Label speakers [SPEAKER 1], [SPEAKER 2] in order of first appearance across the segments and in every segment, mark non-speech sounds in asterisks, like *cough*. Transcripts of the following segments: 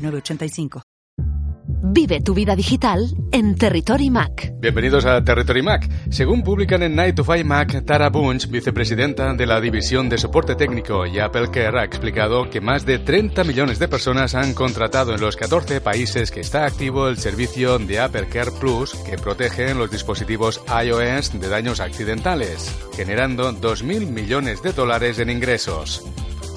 [SPEAKER 1] 906985.
[SPEAKER 2] Vive tu vida digital en Territory Mac.
[SPEAKER 3] Bienvenidos a Territory Mac. Según publican en Night to Five Mac, Tara Bunch, vicepresidenta de la División de Soporte Técnico y Apple Care, ha explicado que más de 30 millones de personas han contratado en los 14 países que está activo el servicio de Apple Care Plus que protege los dispositivos iOS de daños accidentales, generando 2.000 millones de dólares en ingresos.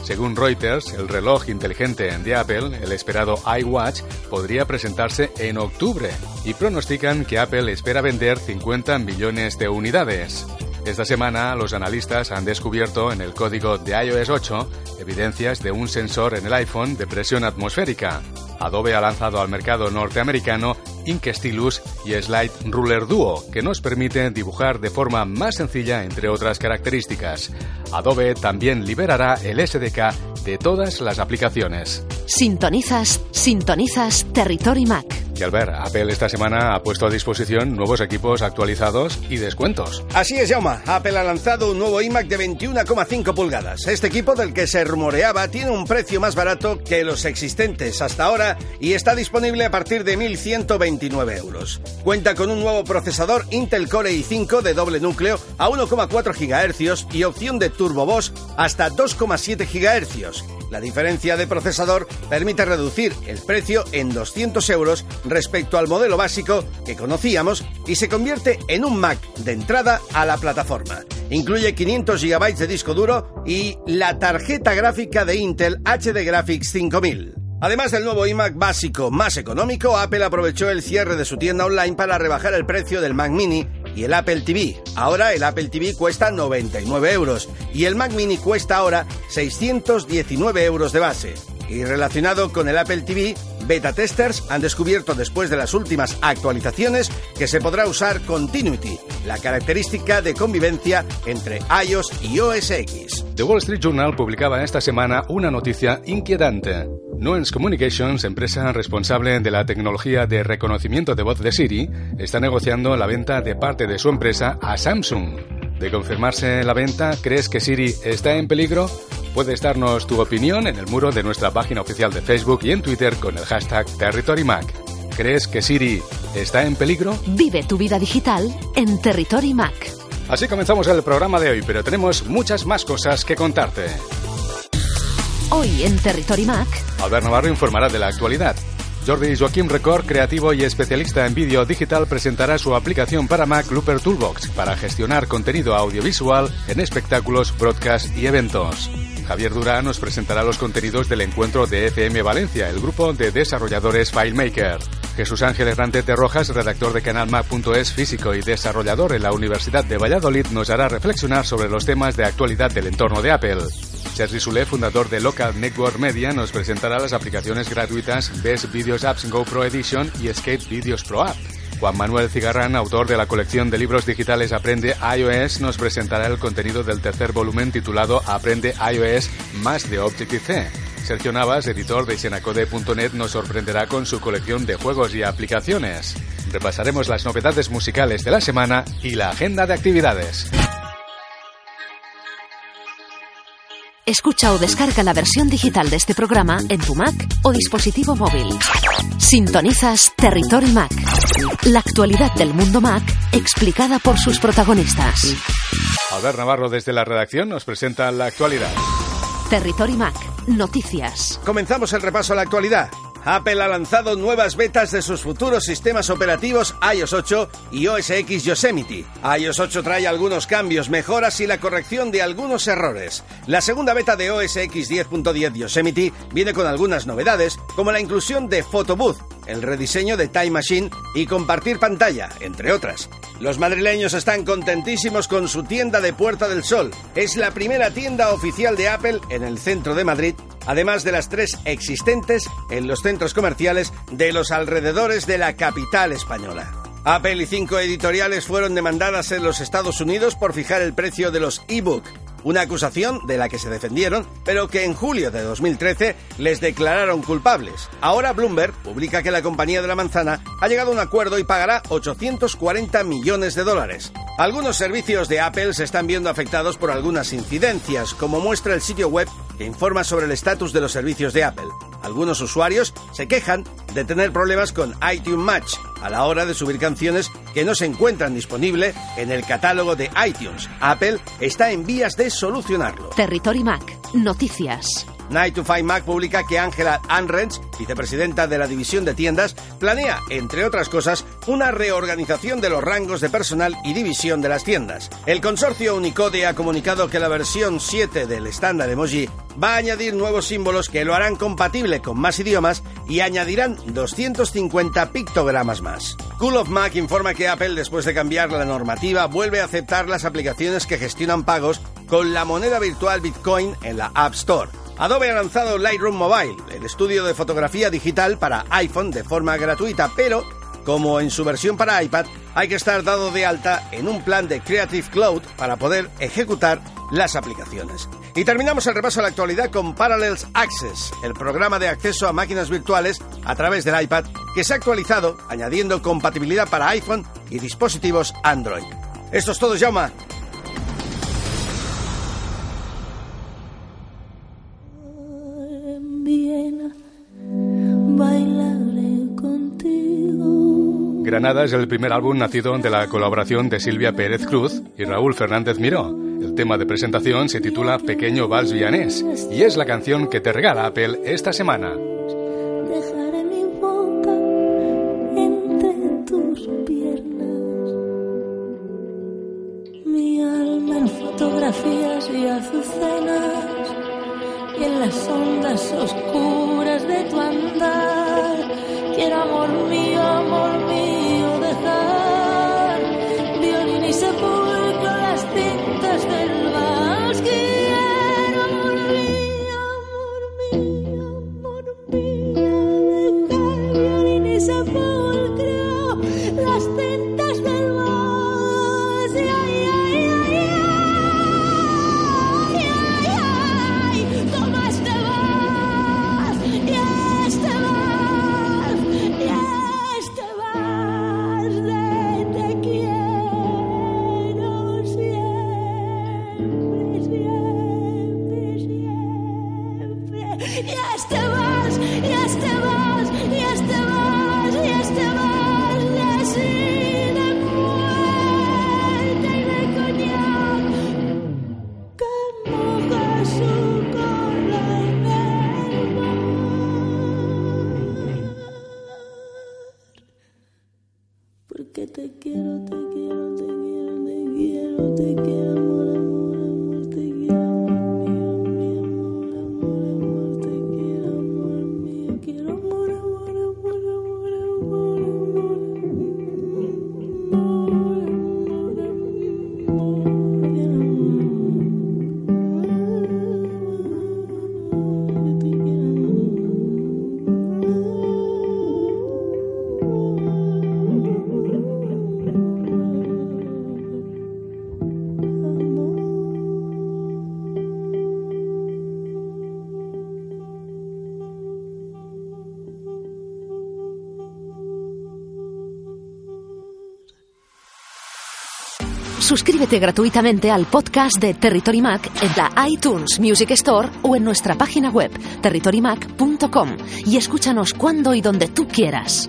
[SPEAKER 3] Según Reuters, el reloj inteligente de Apple, el esperado iWatch, podría presentarse en octubre y pronostican que Apple espera vender 50 millones de unidades. Esta semana, los analistas han descubierto en el código de iOS 8 evidencias de un sensor en el iPhone de presión atmosférica. Adobe ha lanzado al mercado norteamericano Ink Stylus y Slide Ruler Duo, que nos permite dibujar de forma más sencilla, entre otras características. Adobe también liberará el SDK de todas las aplicaciones.
[SPEAKER 2] Sintonizas, sintonizas Territory Mac.
[SPEAKER 3] Y al ver, Apple esta semana ha puesto a disposición nuevos equipos actualizados y descuentos.
[SPEAKER 4] Así es, Jauma. Apple ha lanzado un nuevo iMac de 21,5 pulgadas. Este equipo del que se rumoreaba tiene un precio más barato que los existentes hasta ahora y está disponible a partir de 1.129 euros. Cuenta con un nuevo procesador Intel Core i5 de doble núcleo a 1,4 GHz y opción de Turbo Boss hasta 2,7 GHz. La diferencia de procesador permite reducir el precio en 200 euros respecto al modelo básico que conocíamos y se convierte en un Mac de entrada a la plataforma. Incluye 500 GB de disco duro y la tarjeta gráfica de Intel HD Graphics 5000. Además del nuevo iMac básico más económico, Apple aprovechó el cierre de su tienda online para rebajar el precio del Mac Mini y el Apple TV. Ahora el Apple TV cuesta 99 euros y el Mac Mini cuesta ahora 619 euros de base. Y relacionado con el Apple TV, beta testers han descubierto después de las últimas actualizaciones que se podrá usar Continuity, la característica de convivencia entre iOS y OS X.
[SPEAKER 3] The Wall Street Journal publicaba esta semana una noticia inquietante. Nuance Communications, empresa responsable de la tecnología de reconocimiento de voz de Siri, está negociando la venta de parte de su empresa a Samsung. De confirmarse la venta, ¿crees que Siri está en peligro? Puedes darnos tu opinión en el muro de nuestra página oficial de Facebook y en Twitter con el hashtag TerritoryMac. ¿Crees que Siri está en peligro?
[SPEAKER 2] Vive tu vida digital en Territory Mac.
[SPEAKER 3] Así comenzamos el programa de hoy, pero tenemos muchas más cosas que contarte.
[SPEAKER 2] Hoy en Territory Mac.
[SPEAKER 3] Albert Navarro informará de la actualidad. Jordi Joaquim Record, creativo y especialista en vídeo digital, presentará su aplicación para Mac Looper Toolbox para gestionar contenido audiovisual en espectáculos, broadcast y eventos. Javier Durán nos presentará los contenidos del encuentro de FM Valencia, el grupo de desarrolladores FileMaker. Jesús Ángel Hernández de Rojas, redactor de canalmac.es, físico y desarrollador en la Universidad de Valladolid, nos hará reflexionar sobre los temas de actualidad del entorno de Apple. Sergi Sule, fundador de Local Network Media, nos presentará las aplicaciones gratuitas Best Videos Apps GoPro Edition y Escape Videos Pro App. Juan Manuel Cigarrán, autor de la colección de libros digitales Aprende iOS, nos presentará el contenido del tercer volumen titulado Aprende iOS más de Objective-C. Sergio Navas, editor de Senacode.net, nos sorprenderá con su colección de juegos y aplicaciones. Repasaremos las novedades musicales de la semana y la agenda de actividades.
[SPEAKER 2] Escucha o descarga la versión digital de este programa en tu Mac o dispositivo móvil. Sintonizas Territory Mac. La actualidad del mundo Mac explicada por sus protagonistas.
[SPEAKER 3] Albert Navarro desde la redacción nos presenta la actualidad.
[SPEAKER 2] Territory Mac. Noticias.
[SPEAKER 4] Comenzamos el repaso a la actualidad. Apple ha lanzado nuevas betas de sus futuros sistemas operativos iOS 8 y OS X Yosemite. iOS 8 trae algunos cambios, mejoras y la corrección de algunos errores. La segunda beta de OS X 10.10 Yosemite viene con algunas novedades, como la inclusión de Photobooth, el rediseño de Time Machine y compartir pantalla, entre otras. Los madrileños están contentísimos con su tienda de Puerta del Sol. Es la primera tienda oficial de Apple en el centro de Madrid, además de las tres existentes en los centros comerciales de los alrededores de la capital española. Apple y cinco editoriales fueron demandadas en los Estados Unidos por fijar el precio de los e-book una acusación de la que se defendieron, pero que en julio de 2013 les declararon culpables. Ahora Bloomberg publica que la compañía de la manzana ha llegado a un acuerdo y pagará 840 millones de dólares. Algunos servicios de Apple se están viendo afectados por algunas incidencias, como muestra el sitio web que informa sobre el estatus de los servicios de Apple. Algunos usuarios se quejan de tener problemas con iTunes Match a la hora de subir canciones que no se encuentran disponibles en el catálogo de iTunes. Apple está en vías de solucionarlo.
[SPEAKER 2] Territory Mac. Noticias.
[SPEAKER 4] Night to Five Mac publica que Angela Anrens, vicepresidenta de la división de tiendas, planea, entre otras cosas, una reorganización de los rangos de personal y división de las tiendas. El consorcio Unicode ha comunicado que la versión 7 del estándar emoji va a añadir nuevos símbolos que lo harán compatible con más idiomas y añadirán 250 pictogramas más. Cool of Mac informa que Apple, después de cambiar la normativa, vuelve a aceptar las aplicaciones que gestionan pagos con la moneda virtual Bitcoin en la App Store. Adobe ha lanzado Lightroom Mobile, el estudio de fotografía digital para iPhone de forma gratuita, pero como en su versión para iPad, hay que estar dado de alta en un plan de Creative Cloud para poder ejecutar las aplicaciones. Y terminamos el repaso de la actualidad con Parallels Access, el programa de acceso a máquinas virtuales a través del iPad que se ha actualizado añadiendo compatibilidad para iPhone y dispositivos Android. Esto es todo, Jaume.
[SPEAKER 3] Granada es el primer álbum nacido de la colaboración de Silvia Pérez Cruz y Raúl Fernández Miró. El tema de presentación se titula Pequeño Vals Villanés y es la canción que te regala Apple esta semana.
[SPEAKER 5] Dejaré mi boca entre tus piernas, mi alma en fotografías y azucenas y en las ondas oscuras de tu andar. Quiero amor mío, amor mío,
[SPEAKER 2] Suscríbete gratuitamente al podcast de Territory Mac en la iTunes Music Store o en nuestra página web territorymac.com y escúchanos cuando y donde tú quieras.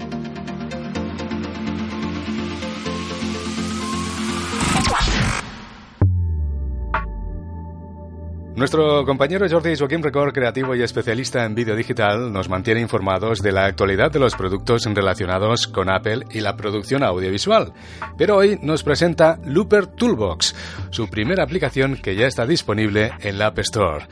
[SPEAKER 3] Nuestro compañero Jordi Joaquín Record, creativo y especialista en vídeo digital, nos mantiene informados de la actualidad de los productos relacionados con Apple y la producción audiovisual. Pero hoy nos presenta Looper Toolbox, su primera aplicación que ya está disponible en la App Store.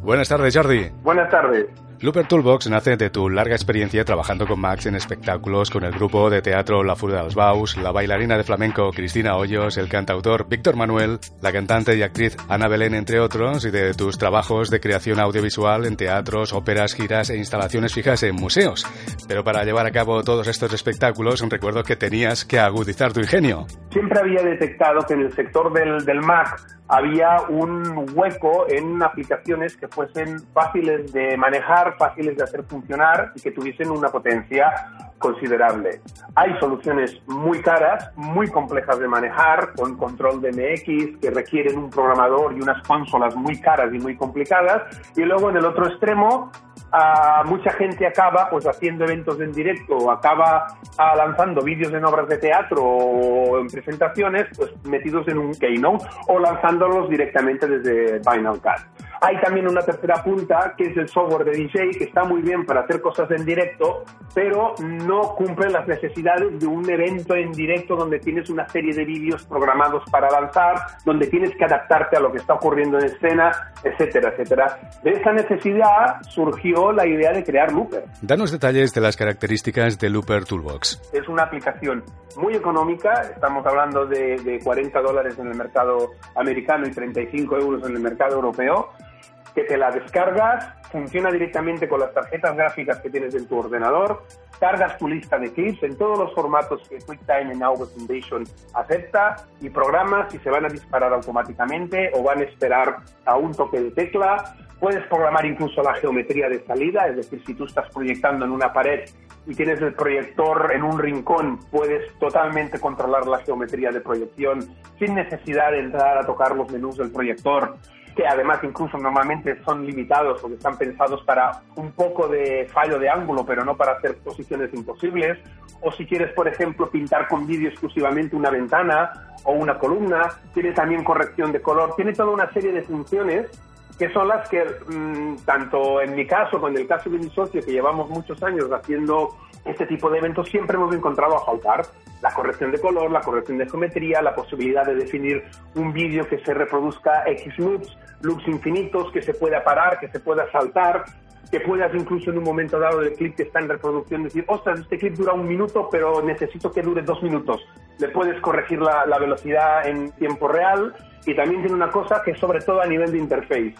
[SPEAKER 3] Buenas tardes, Jordi.
[SPEAKER 6] Buenas tardes.
[SPEAKER 3] Looper Toolbox nace de tu larga experiencia trabajando con Max en espectáculos con el grupo de teatro La Furia de los Baus, la bailarina de flamenco Cristina Hoyos, el cantautor Víctor Manuel, la cantante y actriz Ana Belén, entre otros, y de tus trabajos de creación audiovisual en teatros, óperas, giras e instalaciones fijas en museos. Pero para llevar a cabo todos estos espectáculos, recuerdo que tenías que agudizar tu ingenio.
[SPEAKER 6] Siempre había detectado que en el sector del, del Mac había un hueco en aplicaciones que fuesen fáciles de manejar, fáciles de hacer funcionar y que tuviesen una potencia considerable. Hay soluciones muy caras, muy complejas de manejar, con control de MX, que requieren un programador y unas consolas muy caras y muy complicadas. Y luego en el otro extremo mucha gente acaba pues haciendo eventos en directo acaba ah, lanzando vídeos en obras de teatro o en presentaciones pues metidos en un keynote o lanzándolos directamente desde Final Cut. Hay también una tercera punta que es el software de DJ que está muy bien para hacer cosas en directo, pero no cumple las necesidades de un evento en directo donde tienes una serie de vídeos programados para lanzar, donde tienes que adaptarte a lo que está ocurriendo en escena, etcétera, etcétera. De esa necesidad surgió la idea de crear Looper.
[SPEAKER 3] Danos detalles de las características de Looper Toolbox.
[SPEAKER 6] Es una aplicación muy económica, estamos hablando de, de 40 dólares en el mercado americano y 35 euros en el mercado europeo que te la descargas, funciona directamente con las tarjetas gráficas que tienes en tu ordenador, cargas tu lista de clips en todos los formatos que QuickTime en Audio Foundation acepta y programas si se van a disparar automáticamente o van a esperar a un toque de tecla. Puedes programar incluso la geometría de salida, es decir, si tú estás proyectando en una pared y tienes el proyector en un rincón, puedes totalmente controlar la geometría de proyección sin necesidad de entrar a tocar los menús del proyector que además incluso normalmente son limitados porque están pensados para un poco de fallo de ángulo, pero no para hacer posiciones imposibles. O si quieres, por ejemplo, pintar con vídeo exclusivamente una ventana o una columna, tiene también corrección de color, tiene toda una serie de funciones que son las que, mm, tanto en mi caso, como en el caso de mi socio, que llevamos muchos años haciendo este tipo de eventos, siempre hemos encontrado a faltar la corrección de color, la corrección de geometría, la posibilidad de definir un vídeo que se reproduzca X loops, loops infinitos, que se pueda parar, que se pueda saltar, que puedas incluso en un momento dado del clip que está en reproducción decir, ostras, este clip dura un minuto, pero necesito que dure dos minutos. Le puedes corregir la, la velocidad en tiempo real y también tiene una cosa que sobre todo a nivel de interface.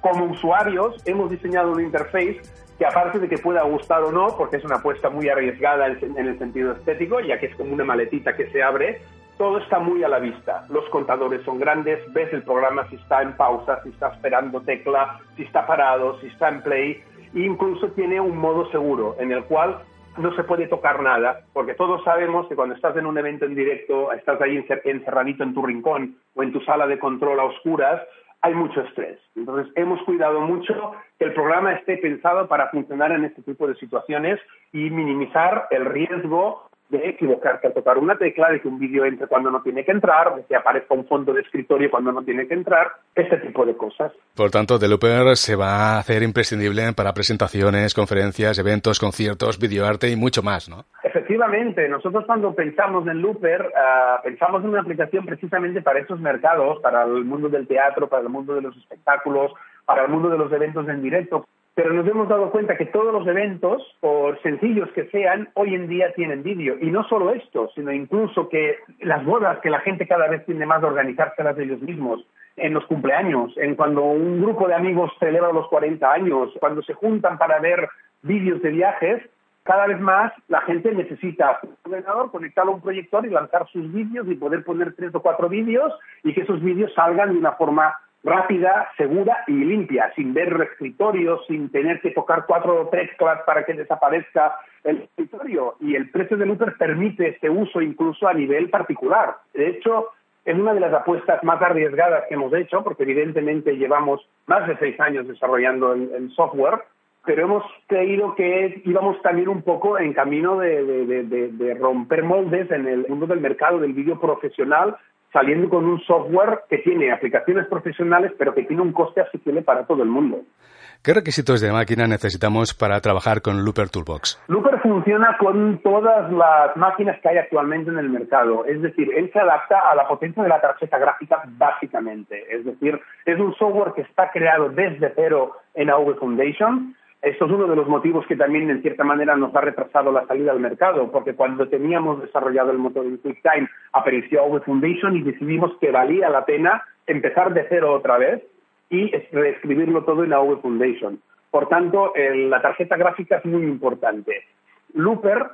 [SPEAKER 6] Como usuarios hemos diseñado una interface que aparte de que pueda gustar o no, porque es una apuesta muy arriesgada en, el sentido estético, ya que es como una maletita que se abre, todo está muy a la vista. Los contadores son grandes, ves el programa si está en pausa, si está esperando tecla, si está parado, si está en play. E incluso tiene un modo seguro en el cual no se puede tocar nada, porque todos sabemos que cuando estás en un evento en directo, estás ahí encerradito en tu rincón o en tu sala de control a oscuras, hay mucho estrés. Entonces, hemos cuidado mucho que el programa esté pensado para funcionar en este tipo de situaciones y minimizar el riesgo de equivocarte al tocar una tecla, de que un vídeo entre cuando no tiene que entrar, de que aparezca un fondo de escritorio cuando no tiene que entrar, este tipo de cosas.
[SPEAKER 3] Por tanto, The Looper se va a hacer imprescindible para presentaciones, conferencias, eventos, conciertos, videoarte y mucho más, ¿no?
[SPEAKER 6] Efectivamente, nosotros cuando pensamos en Looper, uh, pensamos en una aplicación precisamente para esos mercados, para el mundo del teatro, para el mundo de los espectáculos, para el mundo de los eventos en directo, pero nos hemos dado cuenta que todos los eventos, por sencillos que sean, hoy en día tienen vídeo. Y no solo esto, sino incluso que las bodas, que la gente cada vez tiende más a organizárselas de ellos mismos, en los cumpleaños, en cuando un grupo de amigos celebra los 40 años, cuando se juntan para ver vídeos de viajes, cada vez más la gente necesita un ordenador, conectarlo a un proyector y lanzar sus vídeos y poder poner tres o cuatro vídeos y que esos vídeos salgan de una forma rápida, segura y limpia, sin ver escritorio, sin tener que tocar cuatro o tres teclas para que desaparezca el escritorio. Y el precio de Looper permite este uso incluso a nivel particular. De hecho, es una de las apuestas más arriesgadas que hemos hecho, porque evidentemente llevamos más de seis años desarrollando el, el software, pero hemos creído que íbamos también un poco en camino de, de, de, de, romper moldes en el mundo del mercado del vídeo profesional saliendo con un software que tiene aplicaciones profesionales, pero que tiene un coste asequible para todo el mundo.
[SPEAKER 3] ¿Qué requisitos de máquina necesitamos para trabajar con Looper Toolbox?
[SPEAKER 6] Looper funciona con todas las máquinas que hay actualmente en el mercado. Es decir, él se adapta a la potencia de la tarjeta gráfica básicamente. Es decir, es un software que está creado desde cero en AV Foundation Esto es uno de los motivos que también, en cierta manera, nos ha retrasado la salida al mercado, porque cuando teníamos desarrollado el motor en QuickTime, apareció AV Foundation y decidimos que valía la pena empezar de cero otra vez y reescribirlo todo en AV Foundation. Por tanto, la tarjeta gráfica es muy importante. Looper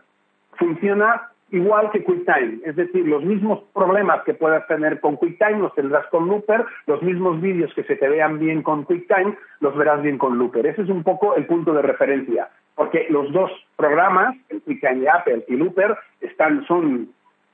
[SPEAKER 6] funciona igual que QuickTime, es decir, los mismos problemas que puedas tener con QuickTime los tendrás con Looper, los mismos vídeos que se te vean bien con QuickTime los verás bien con Looper. Ese es un poco el punto de referencia, porque los dos programas, el QuickTime de Apple y Looper, están, son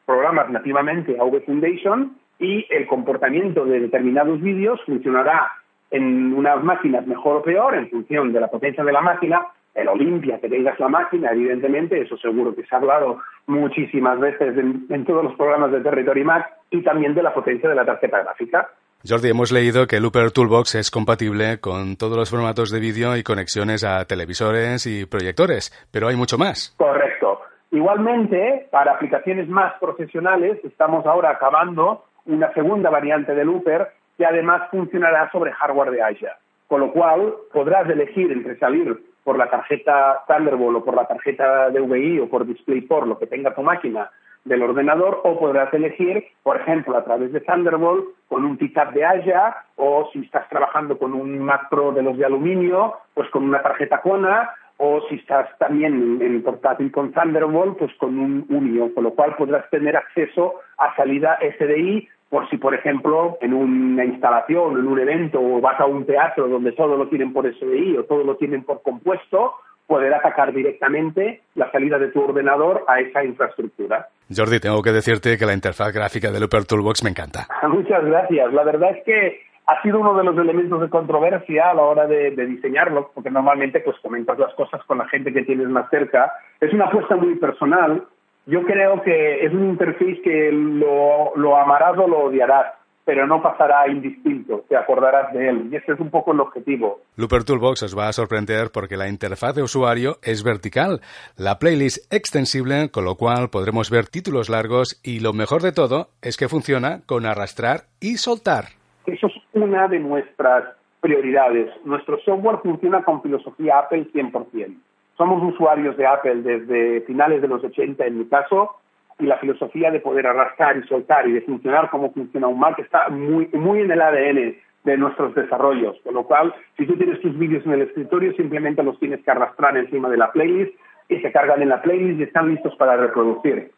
[SPEAKER 6] programas nativamente AV Foundation y el comportamiento de determinados vídeos funcionará en unas máquinas mejor o peor en función de la potencia de la máquina, el Olimpia que tengas la máquina, evidentemente, eso seguro que se ha hablado muchísimas veces en, todos los programas de Territory Mac y también de la potencia de la tarjeta gráfica.
[SPEAKER 3] Jordi, hemos leído que Looper Toolbox es compatible con todos los formatos de vídeo y conexiones a televisores y proyectores, pero hay mucho más.
[SPEAKER 6] Correcto. Igualmente, para aplicaciones más profesionales, estamos ahora acabando una segunda variante de Looper que además funcionará sobre hardware de Azure. Con lo cual podrás elegir entre salir por la tarjeta Thunderbolt o por la tarjeta DVI o por DisplayPort, lo que tenga tu máquina del ordenador, o podrás elegir, por ejemplo, a través de Thunderbolt con un TICAP de Azure o si estás trabajando con un Mac Pro de los de aluminio, pues con una tarjeta Kona o si estás también en portátil con Thunderbolt, pues con un Unio, con lo cual podrás tener acceso a salida SDI por si, por ejemplo, en una instalación, en un evento o vas a un teatro donde todo lo tienen por SDI o todo lo tienen por compuesto, poder atacar directamente la salida de tu ordenador a esa infraestructura.
[SPEAKER 3] Jordi, tengo que decirte que la interfaz gráfica de Looper Toolbox me encanta. *laughs*
[SPEAKER 6] Muchas gracias. La verdad es que ha sido uno de los elementos de controversia a la hora de, de, diseñarlo, porque normalmente pues comentas las cosas con la gente que tienes más cerca. Es una apuesta muy personal yo creo que es un interface que lo, lo amarás o lo odiarás, pero no pasará indistinto, te acordarás de él. Y ese es un poco el objetivo.
[SPEAKER 3] Looper Toolbox os va a sorprender porque la interfaz de usuario es vertical, la playlist extensible, con lo cual podremos ver títulos largos y lo mejor de todo es que funciona con arrastrar y soltar.
[SPEAKER 6] Eso es una de nuestras prioridades. Nuestro software funciona con filosofía Apple 100% somos usuarios de Apple desde finales de los 80 en mi caso y la filosofía de poder arrastrar y soltar y de funcionar como funciona un Mac está muy, muy en el ADN de nuestros desarrollos. Con lo cual, si tú tienes tus vídeos en el escritorio, simplemente los tienes que arrastrar encima de la playlist y se cargan en la playlist y están listos para reproducir.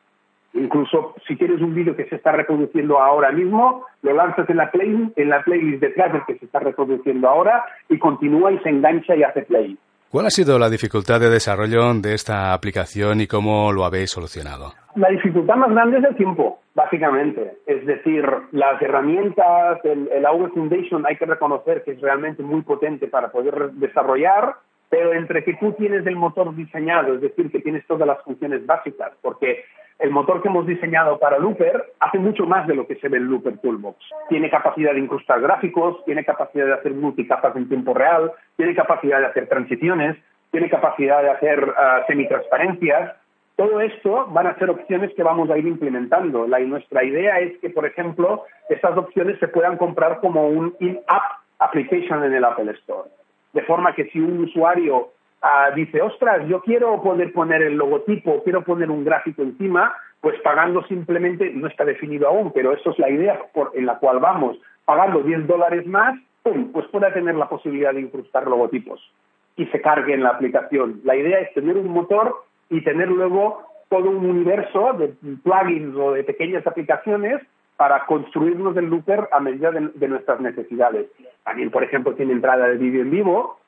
[SPEAKER 6] Incluso si tienes un vídeo que se está reproduciendo ahora mismo, lo lanzas en la playlist, en la playlist detrás del que se está reproduciendo ahora y continúa y se engancha y hace play.
[SPEAKER 3] ¿Cuál ha sido la dificultad de desarrollo de esta aplicación y cómo lo habéis solucionado?
[SPEAKER 6] La dificultad más grande es el tiempo, básicamente. Es decir, las herramientas, el, el Foundation hay que reconocer que es realmente muy potente para poder desarrollar, pero entre que tú tienes el motor diseñado, es decir, que tienes todas las funciones básicas, porque el motor que hemos diseñado para Looper hace mucho más de lo que se ve en Looper Toolbox. Tiene capacidad de incrustar gráficos, tiene capacidad de hacer multicapas en tiempo real, tiene capacidad de hacer transiciones, tiene capacidad de hacer uh, semitransparencias. Todo esto van a ser opciones que vamos a ir implementando. La, nuestra idea es que, por ejemplo, estas opciones se puedan comprar como un in-app application en el Apple Store. De forma que si un usuario Ah, dice, ostras, yo quiero poder poner el logotipo, quiero poner un gráfico encima, pues pagando simplemente, no está definido aún, pero eso es la idea por, en la cual vamos, pagando 10 dólares más, ¡pum! pues pueda tener la posibilidad de incrustar logotipos y se cargue en la aplicación. La idea es tener un motor y tener luego todo un universo de plugins o de pequeñas aplicaciones para construirnos el looper a medida de, de nuestras necesidades. También, por ejemplo, tiene entrada de vídeo en vivo,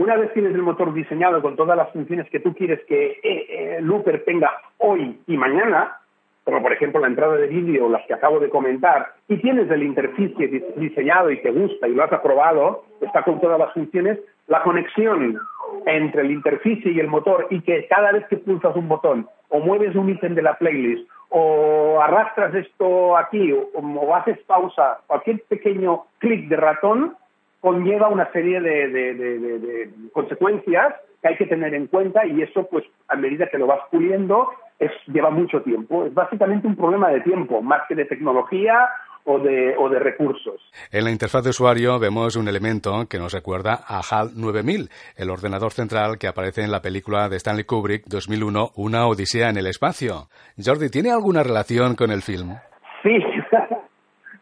[SPEAKER 6] una vez tienes el motor diseñado con todas las funciones que tú quieres que eh, eh, Looper tenga hoy y mañana, como por ejemplo la entrada de vídeo, las que acabo de comentar, y tienes el interficie diseñado y te gusta y lo has aprobado, está con todas las funciones, la conexión entre el interficie y el motor y que cada vez que pulsas un botón o mueves un ítem de la playlist o arrastras esto aquí o, o haces pausa, cualquier pequeño clic de ratón conlleva una serie de, consecuencias que hay que tener en cuenta y eso, pues, a medida que lo vas puliendo, es, lleva mucho tiempo. Es básicamente un problema de tiempo, más que de tecnología o de, o de recursos.
[SPEAKER 3] En la interfaz de usuario vemos un elemento que nos recuerda a HAL 9000, el ordenador central que aparece en la película de Stanley Kubrick 2001, Una Odisea en el Espacio. Jordi, ¿tiene alguna relación con el film?
[SPEAKER 6] Sí, *laughs*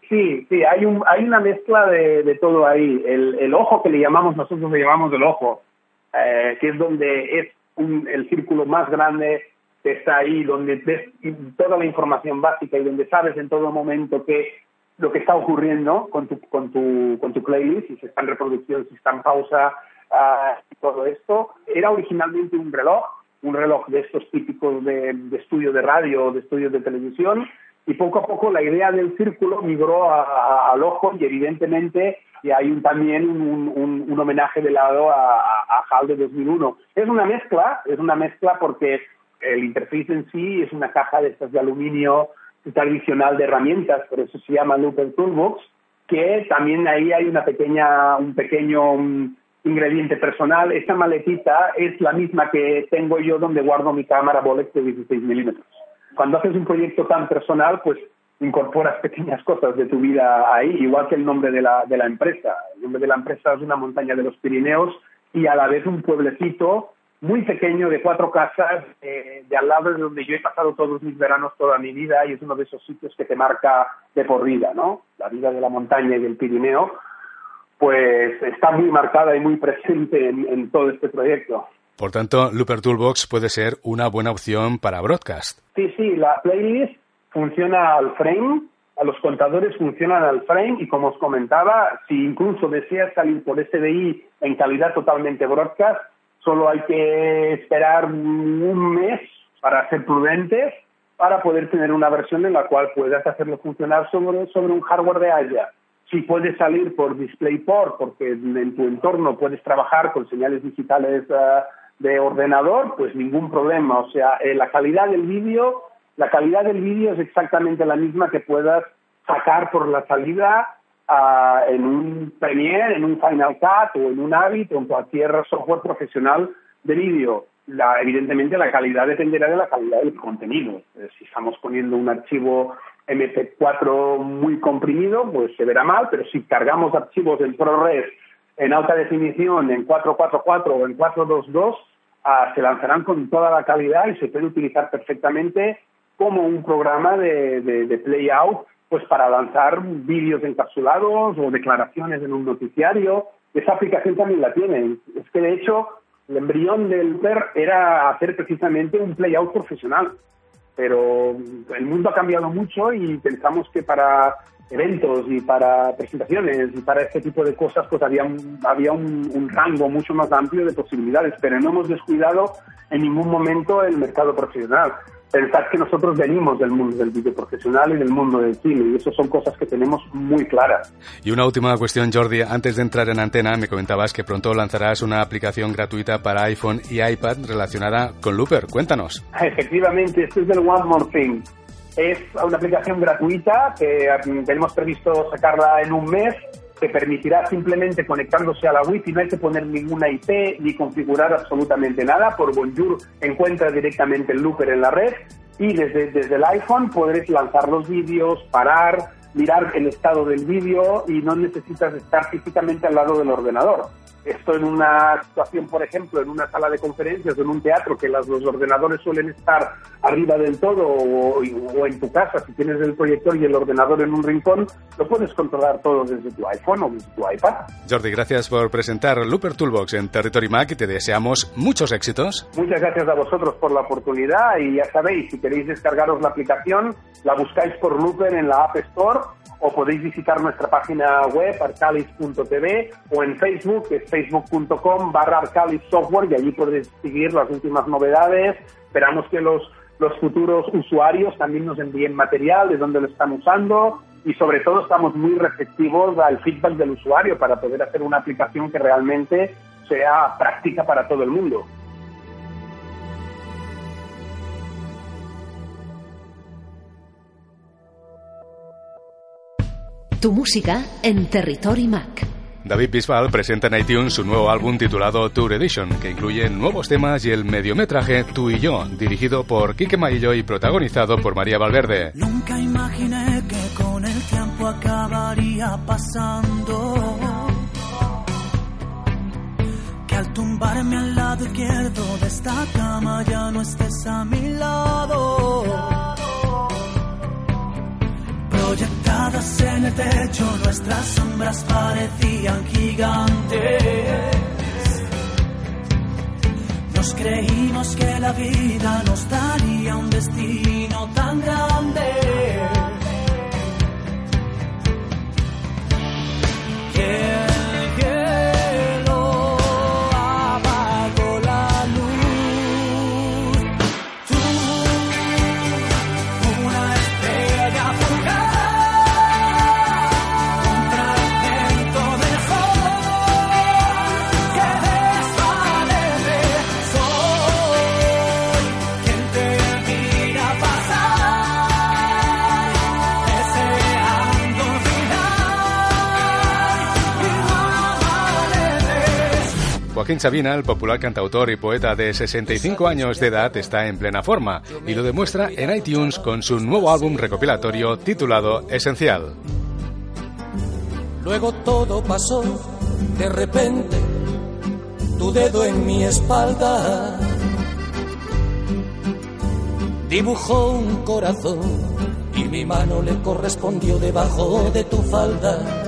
[SPEAKER 6] sí, sí, hay, un, hay una mezcla de, de todo ahí. El, el, ojo que le llamamos, nosotros le llamamos el ojo, eh, que es donde es un, el círculo más grande que está ahí, donde ves toda la información básica y donde sabes en todo momento que lo que está ocurriendo con tu, con tu, con tu playlist, si se está en reproducción, si está en pausa, uh, todo esto. Era originalmente un reloj, un reloj de estos típicos de, de estudio de radio o de estudio de televisión, y poco a poco la idea del círculo migró a, a, al ojo y evidentemente hay un, también un, homenaje de lado a, a, HAL de 2001. Es una mezcla, es una mezcla porque el interface en sí es una caja de estas de aluminio tradicional de herramientas, por eso se llama Looper Toolbox, que también ahí hay una pequeña, un pequeño ingrediente personal. Esta maletita es la misma que tengo yo donde guardo mi cámara Bolex de 16 milímetros. Cuando haces un proyecto tan personal, pues incorporas pequeñas cosas de tu vida ahí, igual que el nombre de la, de la empresa. El nombre de la empresa es una montaña de los Pirineos y a la vez un pueblecito muy pequeño de cuatro casas eh, de al lado de donde yo he pasado todos mis veranos toda mi vida y es uno de esos sitios que te marca de por vida, ¿no? La vida de la montaña y del Pirineo, pues está muy marcada y muy *laughs* presente en, en todo este proyecto.
[SPEAKER 3] Por tanto, Looper Toolbox puede ser una buena opción para broadcast.
[SPEAKER 6] Sí, sí, la playlist funciona al frame, a los contadores funcionan al frame y como os comentaba, si incluso deseas salir por SDI en calidad totalmente broadcast, solo hay que esperar un mes para ser prudentes para poder tener una versión en la cual puedas hacerlo funcionar sobre, sobre un hardware de Haya. Si puedes salir por DisplayPort, porque en tu entorno puedes trabajar con señales digitales uh, de ordenador, pues ningún problema. O sea, eh, la calidad del vídeo, la calidad del vídeo es exactamente la misma que puedas sacar por la salida uh, en un Premiere, en un Final Cut o en un Avid o en cualquier software profesional de vídeo. La, evidentemente la calidad dependerá de la calidad del contenido. Eh, si estamos poniendo un archivo MP4 muy comprimido, pues se verá mal, pero si cargamos archivos en ProRes en alta definición, en 444 o en 422, uh, se lanzarán con toda la calidad y se puede utilizar perfectamente como un programa de, de, de playout pues para lanzar vídeos encapsulados o declaraciones en un noticiario. Esa aplicación también la tiene. Es que de hecho el embrión del PER era hacer precisamente un playout profesional. Pero el mundo ha cambiado mucho y pensamos que para eventos y para presentaciones y para este tipo de cosas pues había, un, había un, un rango mucho más amplio de posibilidades, pero no hemos descuidado en ningún momento el mercado profesional pensad que nosotros venimos del mundo del vídeo profesional y del mundo del cine y eso son cosas que tenemos muy claras.
[SPEAKER 3] Y una última cuestión, Jordi. Antes de entrar en antena, me comentabas que pronto lanzarás una aplicación gratuita para iPhone y iPad relacionada con Looper. Cuéntanos.
[SPEAKER 6] Efectivamente, esto es del One More Thing. Es una aplicación gratuita que tenemos previsto sacarla en un mes que permitirá simplemente conectándose a la Wi-Fi, no hay que poner ninguna IP ni configurar absolutamente nada. Por Bonjour encuentra directamente el looper en la red y desde, desde el iPhone podréis lanzar los vídeos, parar, mirar el estado del vídeo y no necesitas estar físicamente al lado del ordenador. Esto en una situación, por ejemplo, en una sala de conferencias o en un teatro que las, los ordenadores suelen estar arriba del todo o, o, en tu casa, si tienes el proyector y el ordenador en un rincón, lo puedes controlar todo desde tu iPhone o desde tu iPad.
[SPEAKER 3] Jordi, gracias por presentar Looper Toolbox en Territory Mac y te deseamos muchos éxitos.
[SPEAKER 6] Muchas gracias a vosotros por la oportunidad y ya sabéis, si queréis descargaros la aplicación, la buscáis por Looper en la App Store o podéis visitar nuestra página web arcalis.tv o en Facebook, que es facebook.com barra arcalis software y allí podéis seguir las últimas novedades. Esperamos que los, los futuros usuarios también nos envíen material de dónde lo están usando y sobre todo estamos muy receptivos al feedback del usuario para poder hacer una aplicación que realmente sea práctica para todo el mundo.
[SPEAKER 2] Tu música en Territory Mac.
[SPEAKER 3] David Bisbal presenta en iTunes su nuevo álbum titulado Tour Edition, que incluye nuevos temas y el mediometraje Tú y yo, dirigido por Quique Maillo y protagonizado por María Valverde.
[SPEAKER 7] Nunca imaginé que con el tiempo acabaría pasando. Que al tumbarme al lado izquierdo de esta cama ya no estés a mi lado. Proyectadas en el techo, nuestras sombras parecían gigantes. Nos creímos que la vida nos daría un destino tan grande.
[SPEAKER 3] Joaquín Sabina, el popular cantautor y poeta de 65 años de edad, está en plena forma y lo demuestra en iTunes con su nuevo álbum recopilatorio titulado Esencial.
[SPEAKER 8] Luego todo pasó de repente, tu dedo en mi espalda dibujó un corazón y mi mano le correspondió debajo de tu falda.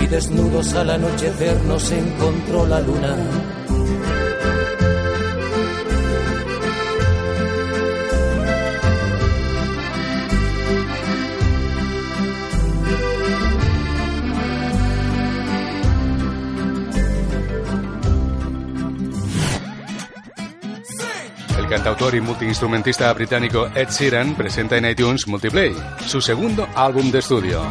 [SPEAKER 8] Y desnudos al anochecer nos encontró la luna.
[SPEAKER 3] El cantautor y multiinstrumentista británico Ed Sheeran presenta en iTunes Multiplay, su segundo álbum de estudio.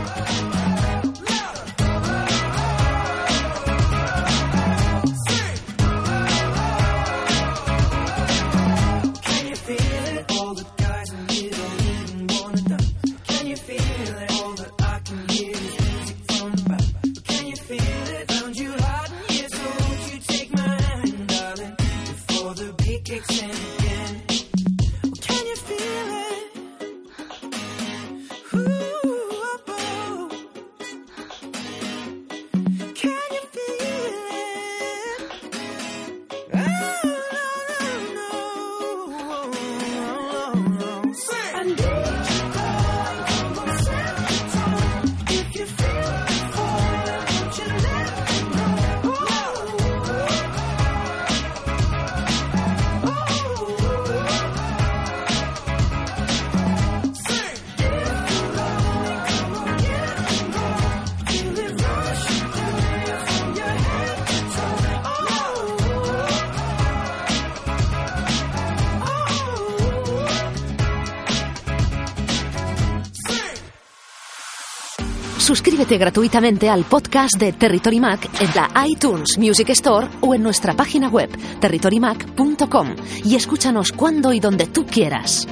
[SPEAKER 2] Gratuitamente al podcast de Territory Mac en la iTunes Music Store o en nuestra página web territorymac.com y escúchanos cuando y donde tú quieras.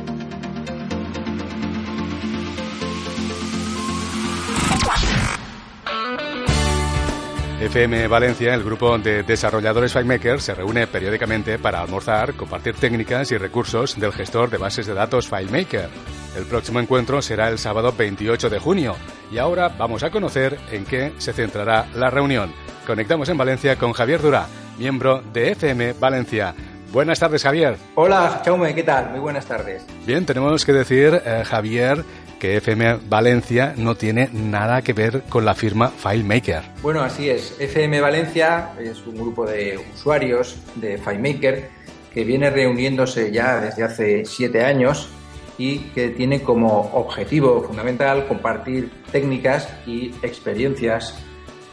[SPEAKER 3] FM Valencia, el grupo de desarrolladores FileMaker, se reúne periódicamente para almorzar, compartir técnicas y recursos del gestor de bases de datos FileMaker. El próximo encuentro será el sábado 28 de junio y ahora vamos a conocer en qué se centrará la reunión. Conectamos en Valencia con Javier Durá, miembro de FM Valencia. Buenas tardes, Javier.
[SPEAKER 9] Hola, Chaume, ¿qué tal? Muy buenas tardes.
[SPEAKER 3] Bien, tenemos que decir, eh, Javier, que FM Valencia no tiene nada que ver con la firma FileMaker.
[SPEAKER 9] Bueno, así es. FM Valencia es un grupo de usuarios de FileMaker que viene reuniéndose ya desde hace siete años y que tiene como objetivo fundamental compartir técnicas y experiencias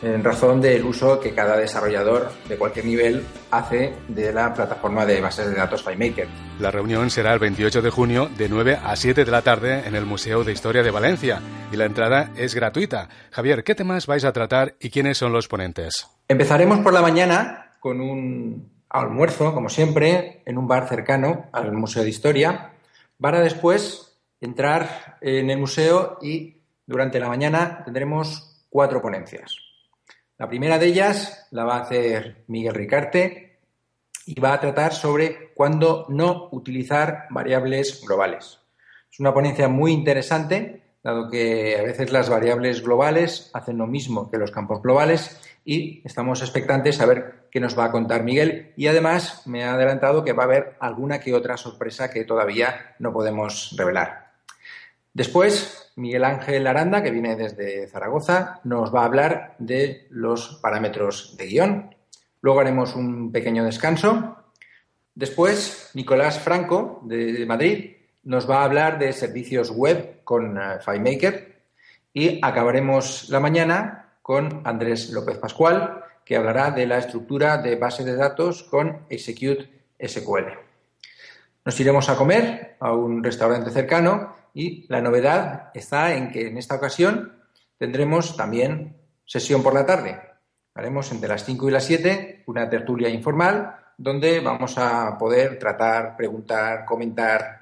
[SPEAKER 9] en razón del uso que cada desarrollador de cualquier nivel hace de la plataforma de bases de datos FileMaker.
[SPEAKER 3] La reunión será el 28 de junio de 9 a 7 de la tarde en el Museo de Historia de Valencia. y la entrada es gratuita. Javier, ¿qué temas vais a tratar y quiénes son los ponentes?
[SPEAKER 9] Empezaremos por la mañana con un almuerzo, como siempre, en un bar cercano al Museo de Historia, para después entrar en el museo y durante la mañana tendremos cuatro ponencias. La primera de ellas la va a hacer Miguel Ricarte y va a tratar sobre cuándo no utilizar variables globales. Es una ponencia muy interesante, dado que a veces las variables globales hacen lo mismo que los campos globales y estamos expectantes a ver qué nos va a contar Miguel. Y además me ha adelantado que va a haber alguna que otra sorpresa que todavía no podemos revelar. Después, Miguel Ángel Aranda, que viene desde Zaragoza, nos va a hablar de los parámetros de guion. Luego haremos un pequeño descanso. Después, Nicolás Franco, de Madrid, nos va a hablar de servicios web con uh, FileMaker. Y acabaremos la mañana con Andrés López Pascual, que hablará de la estructura de base de datos con Execute SQL. Nos iremos a comer a un restaurante cercano y la novedad está en que en esta ocasión tendremos también sesión por la tarde. Haremos entre las 5 y las 7 una tertulia informal donde vamos a poder tratar, preguntar, comentar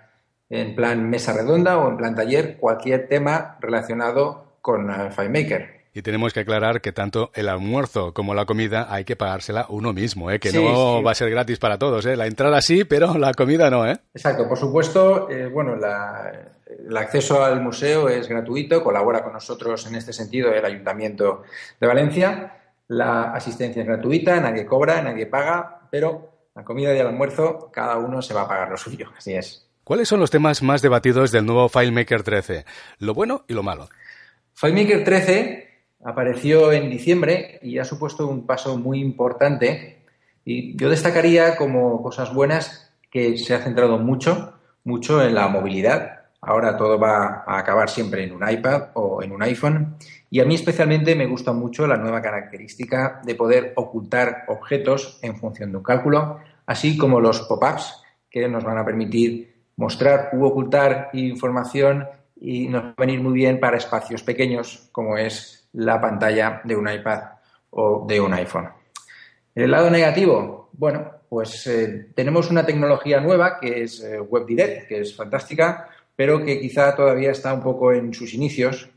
[SPEAKER 9] en plan mesa redonda o en plan taller cualquier tema relacionado con FileMaker.
[SPEAKER 3] Y tenemos que aclarar que tanto el almuerzo como la comida hay que pagársela uno mismo, ¿eh? que
[SPEAKER 9] Sí,
[SPEAKER 3] no
[SPEAKER 9] sí.
[SPEAKER 3] va a ser gratis para todos. ¿eh? La entrada sí, pero la comida no. ¿eh?
[SPEAKER 9] Exacto, por supuesto, eh, bueno, la- el acceso al museo es gratuito, colabora con nosotros en este sentido el Ayuntamiento de Valencia. La asistencia es gratuita, nadie cobra, nadie paga, pero la comida y el almuerzo, cada uno se va a pagar lo suyo, así es.
[SPEAKER 3] ¿Cuáles son los temas más debatidos del nuevo FileMaker 13? Lo bueno y lo malo.
[SPEAKER 9] FileMaker 13 apareció en diciembre y ha supuesto un paso muy importante. Y yo destacaría como cosas buenas que se ha centrado mucho, mucho en la movilidad. Ahora todo va a acabar siempre en un iPad o en un iPhone. Y a mí especialmente me gusta mucho la nueva característica de poder ocultar objetos en función de un cálculo, así como los pop-ups que nos van a permitir mostrar u ocultar información y nos va a venir muy bien para espacios pequeños como es la pantalla de un iPad o de un iPhone. El lado negativo, bueno, pues eh, tenemos una tecnología nueva que es eh, WebDirect, que es fantástica, pero que quizá todavía está un poco en sus inicios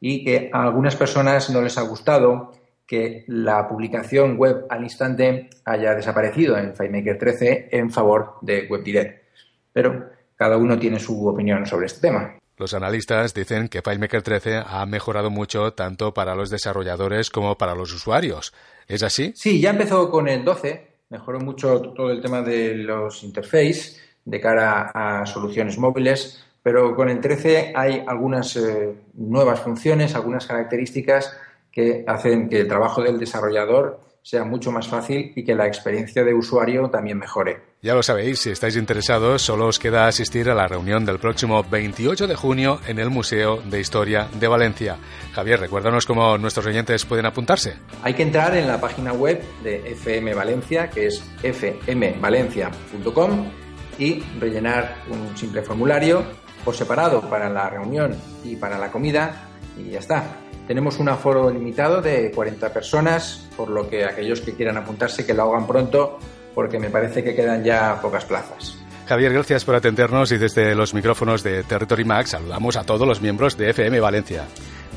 [SPEAKER 9] y que a algunas personas no les ha gustado que la publicación web al instante haya desaparecido en FileMaker 13 en favor de WebDirect. Pero cada uno tiene su opinión sobre este tema.
[SPEAKER 3] Los analistas dicen que FileMaker 13 ha mejorado mucho tanto para los desarrolladores como para los usuarios. ¿Es así?
[SPEAKER 9] Sí, ya empezó con el 12, mejoró mucho todo el tema de los interface de cara a soluciones móviles, pero con el 13 hay algunas eh, nuevas funciones, algunas características que hacen que el trabajo del desarrollador sea mucho más fácil y que la experiencia de usuario también mejore.
[SPEAKER 3] Ya lo sabéis, si estáis interesados, solo os queda asistir a la reunión del próximo 28 de junio en el Museo de Historia de Valencia. Javier, recuérdanos cómo nuestros oyentes pueden apuntarse.
[SPEAKER 9] Hay que entrar en la página web de FM Valencia, que es fmvalencia.com, y rellenar un simple formulario por separado para la reunión y para la comida, y ya está. Tenemos un aforo limitado de 40 personas, por lo que aquellos que quieran apuntarse que lo hagan pronto, porque me parece que quedan ya pocas plazas.
[SPEAKER 3] Javier, gracias por atendernos y desde los micrófonos de Territory Max saludamos a todos los miembros de FM Valencia.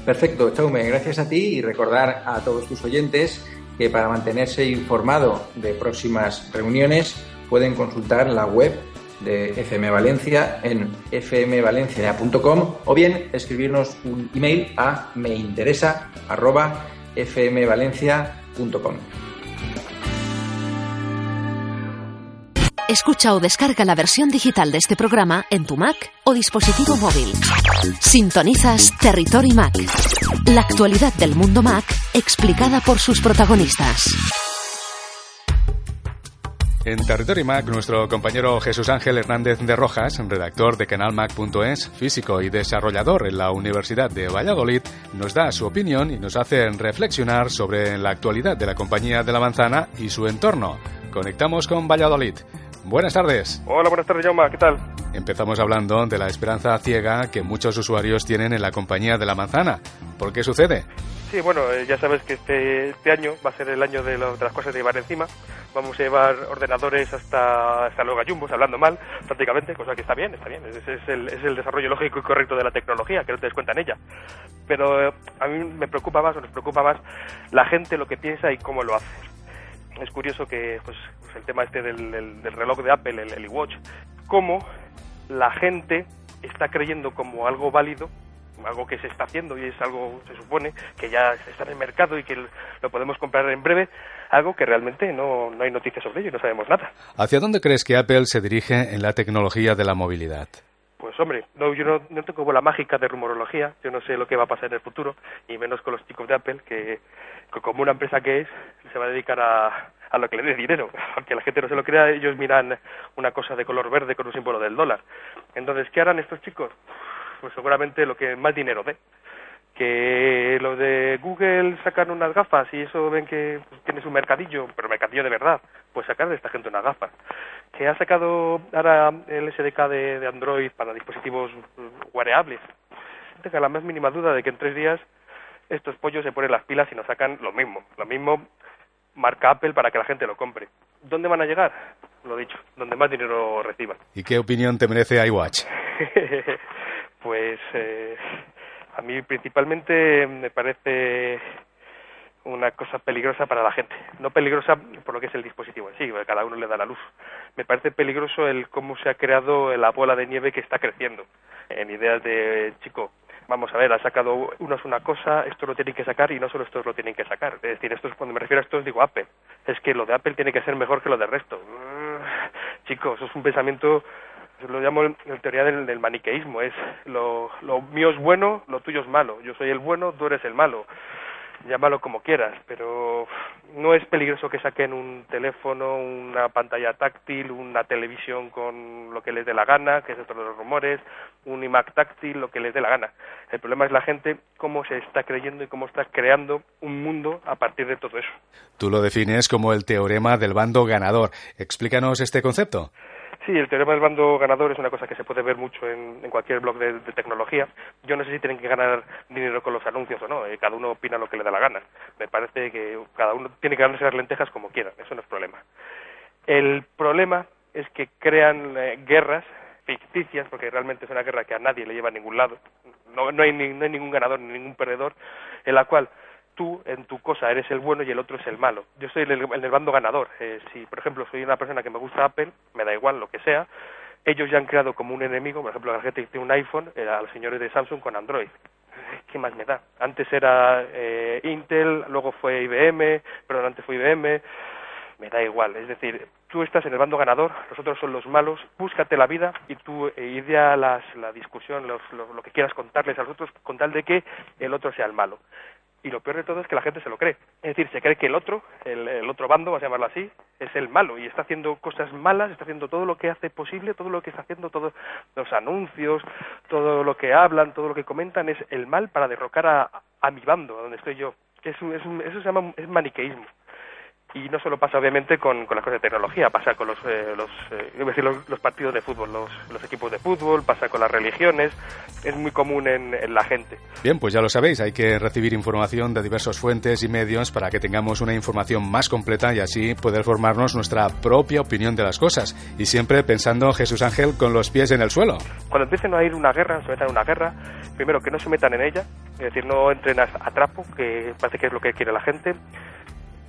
[SPEAKER 9] Perfecto, Chaume, gracias a ti y recordar a todos tus oyentes que para mantenerse informado de próximas reuniones pueden consultar la web de FM Valencia en fmvalencia.com o bien escribirnos un email a meinteresa@fmvalencia.com.
[SPEAKER 2] Escucha o descarga la versión digital de este programa en tu Mac o dispositivo móvil. Sintonizas Territory Mac. La actualidad del mundo Mac explicada por sus protagonistas.
[SPEAKER 3] En Territory Mac, nuestro compañero Jesús Ángel Hernández de Rojas, redactor de canalmac.es, físico y desarrollador en la Universidad de Valladolid, nos da su opinión y nos hace reflexionar sobre la actualidad de la compañía de la manzana y su entorno. Conectamos con Valladolid. Buenas tardes.
[SPEAKER 10] Hola, buenas tardes, Jaume. ¿Qué tal?
[SPEAKER 3] Empezamos hablando de la esperanza ciega que muchos usuarios tienen en la compañía de la manzana. ¿Por qué sucede?
[SPEAKER 10] Sí, bueno, eh, ya sabes que este, este año va a ser el año de, lo- de las cosas de llevar encima. Vamos a llevar ordenadores hasta, hasta los gallumbos, hablando mal, prácticamente, cosa que está bien, está bien. Es, es el, es el desarrollo lógico y correcto de la tecnología, que no te des cuenta en ella. Pero eh, a mí me preocupa más, o nos preocupa más, la gente lo que piensa y cómo lo hace. Es curioso que pues, pues el tema este del, del- del reloj de Apple, el, el iWatch, cómo la gente está creyendo como algo válido algo que se está haciendo y es algo, se supone, que ya está en el mercado y que lo podemos comprar en breve, algo que realmente no, no hay noticias sobre ello y no sabemos nada.
[SPEAKER 3] ¿Hacia dónde crees que Apple se dirige en la tecnología de la movilidad?
[SPEAKER 10] Pues hombre, no, yo no, no tengo bola mágica de rumorología, yo no sé lo que va a pasar en el futuro, y menos con los chicos de Apple, que, que como una empresa que es, se va a dedicar a, a lo que le dé dinero. *laughs* Aunque la gente no se lo crea, ellos miran una cosa de color verde con un símbolo del dólar. Entonces, ¿qué harán estos chicos? Pues seguramente lo que más dinero dé. Que lo de Google sacan unas gafas y eso ven que pues, tienes un mercadillo, pero mercadillo de verdad, pues sacar de esta gente unas gafas. Que ha sacado ahora el SDK de, Android para dispositivos mm, wearables. No tenga la más mínima duda de que en tres días estos pollos se ponen las pilas y nos sacan lo mismo. Lo mismo marca Apple para que la gente lo compre. ¿Dónde van a llegar? Lo dicho, donde más dinero reciban.
[SPEAKER 3] ¿Y qué opinión te merece iWatch? *laughs*
[SPEAKER 10] pues eh, a mí principalmente me parece una cosa peligrosa para la gente. No peligrosa por lo que es el dispositivo en sí, porque cada uno le da la luz. Me parece peligroso el cómo se ha creado la bola de nieve que está creciendo. En ideas de, chico, vamos a ver, ha sacado unos una cosa, esto lo tienen que sacar y no solo estos lo tienen que sacar. Es decir, esto es, cuando me refiero a esto digo Apple. Es que lo de Apple tiene que ser mejor que lo del resto. Mm, Chicos, es un pensamiento lo llamo en teoría del, del maniqueísmo, es lo, lo mío es bueno, lo tuyo es malo, yo soy el bueno, tú eres el malo, llámalo como quieras, pero no es peligroso que saquen un teléfono, una pantalla táctil, una televisión con lo que les dé la gana, que es otro de los rumores, un iMac táctil, lo que les dé la gana. El problema es la gente cómo se está creyendo y cómo está creando un mundo a partir de todo eso.
[SPEAKER 3] Tú lo defines como el teorema del bando ganador. Explícanos este concepto.
[SPEAKER 10] Sí, el teorema del bando ganador es una cosa que se puede ver mucho en, cualquier blog de, de tecnología. Yo no sé si tienen que ganar dinero con los anuncios o no, eh, cada uno opina lo que le da la gana. Me parece que cada uno tiene que ganarse las lentejas como quiera, eso no es problema. El problema es que crean eh, guerras ficticias, porque realmente es una guerra que a nadie le lleva a ningún lado. No, no, hay, ni- no hay ningún ganador ni ningún perdedor, en la cual tú en tu cosa eres el bueno y el otro es el malo. Yo soy en el, bando ganador. Eh, si, por ejemplo, soy una persona que me gusta Apple, me da igual lo que sea, ellos ya han creado como un enemigo, por ejemplo, la gente que tiene un iPhone, eh, a los señores de Samsung con Android. *laughs* ¿Qué más me da? Antes era eh, Intel, luego fue IBM, perdón, antes fue IBM, me da igual. Es decir, tú estás en el bando ganador, los otros son los malos, búscate la vida y tú eh, idea la discusión, lo que quieras contarles a los otros con tal de que el otro sea el malo. Y lo peor de todo es que la gente se lo cree. Es decir, se cree que el otro, el, otro bando, vamos a llamarlo así, es el malo y está haciendo cosas malas, está haciendo todo lo que hace posible, todo lo que está haciendo, todos los anuncios, todo lo que hablan, todo lo que comentan es el mal para derrocar a, a mi bando, a donde estoy yo. Es un- es un- eso se llama es maniqueísmo. Y no solo pasa obviamente con, con las cosas de tecnología, pasa con los, eh, los, eh, decir los, los partidos de fútbol, los, los equipos de fútbol, pasa con las religiones, es muy común en, en la gente.
[SPEAKER 3] Bien, pues ya lo sabéis, hay que recibir información de diversas fuentes y medios para que tengamos una información más completa y así poder formarnos nuestra propia opinión de las cosas. Y siempre pensando Jesús Ángel con los pies en el suelo.
[SPEAKER 10] Cuando empiecen a ir una guerra, se metan en una guerra, primero que no se metan en ella, es decir, no entren a, a trapo, que parece que es lo que quiere la gente.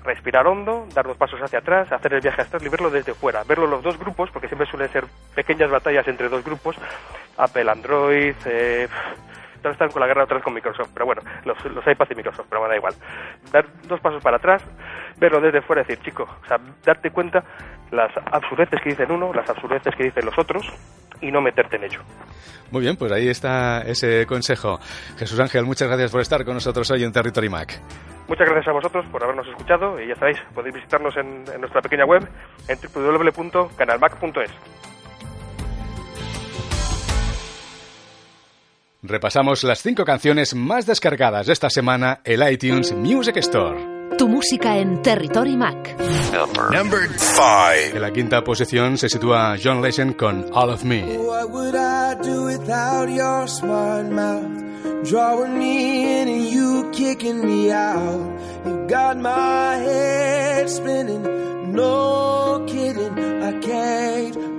[SPEAKER 10] Respirar hondo, dar dos pasos hacia atrás, hacer el viaje astral y verlo desde fuera. Verlo los dos grupos, porque siempre suelen ser pequeñas batallas entre dos grupos, Apple, Android, eh, todos están con la guerra otra vez con Microsoft, pero bueno, los, los iPads y Microsoft, pero me da igual. Dar dos pasos para atrás, verlo desde fuera y decir, chico, o sea, darte cuenta las absurdeces que dicen uno, las absurdeces que dicen los otros y no meterte en ello.
[SPEAKER 3] Muy bien, pues ahí está ese consejo. Jesús Ángel, muchas gracias por estar con nosotros hoy en Territory Mac.
[SPEAKER 10] Muchas gracias a vosotros por habernos escuchado y ya sabéis, podéis visitarnos en, en nuestra pequeña web en www.canalmac.es.
[SPEAKER 3] Repasamos las cinco canciones más descargadas de esta semana, el iTunes Music Store.
[SPEAKER 2] Tu música en Territory Mac.
[SPEAKER 3] Number 5. En la quinta posición se sitúa John Legend con All of Me.
[SPEAKER 11] What would I do without your smart mouth? Drawing me in and you kicking me out. You got my head spinning, no kidding. I can't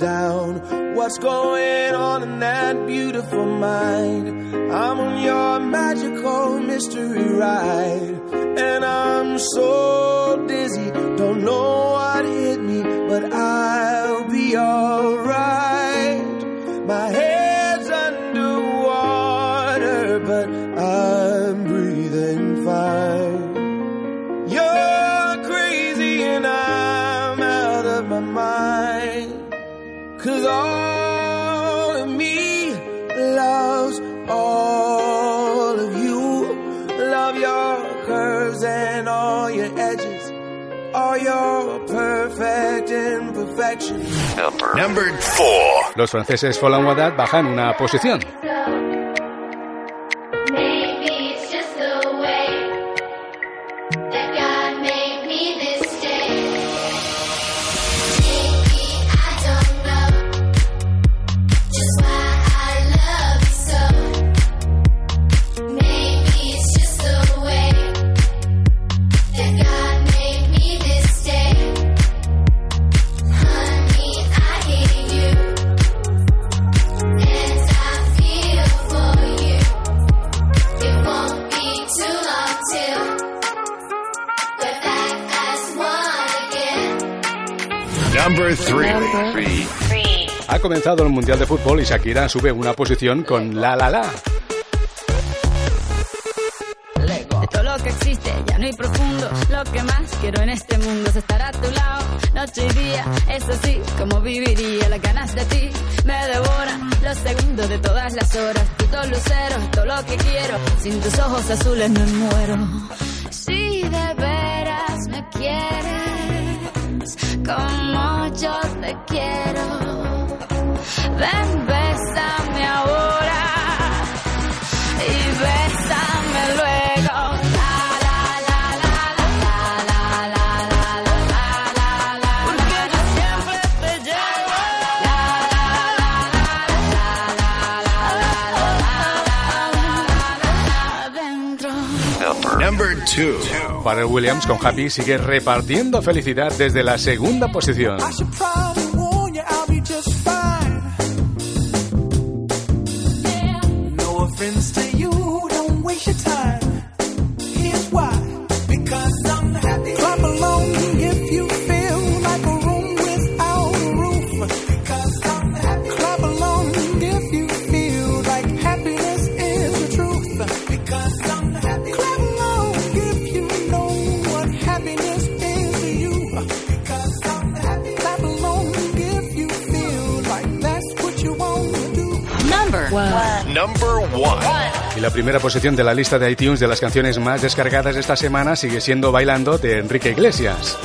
[SPEAKER 11] down. What's going on in that beautiful mind? I'm on your magical mystery ride. And I'm so dizzy, don't know what hit me, but I'll be alright.
[SPEAKER 3] Number 4. Los franceses Fallen Wadat bajan una posición. Shakira sube una posición con La La La.
[SPEAKER 12] De todo lo que existe, ya no hay profundo. Lo que más quiero en este mundo es estar a tu lado, noche y día. Es así como viviría. Las ganas de ti me devoran los segundos de todas las horas. Tú todo lucero, todo lo que quiero. Sin tus ojos azules me muero.
[SPEAKER 3] 2. Pharrell Williams con Happy sigue repartiendo felicidad desde la segunda posición. Y la primera posición de la lista de iTunes de las canciones más descargadas esta semana sigue siendo Bailando de Enrique Iglesias.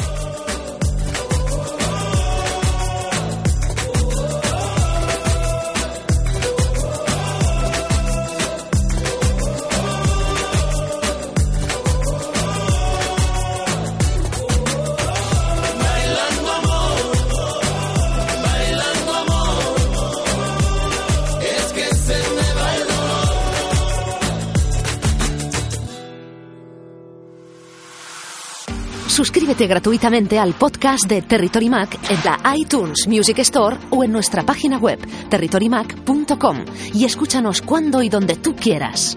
[SPEAKER 2] Gratuitamente al podcast de Territory Mac en la iTunes Music Store o en nuestra página web territorymac.com y escúchanos cuando y donde tú quieras.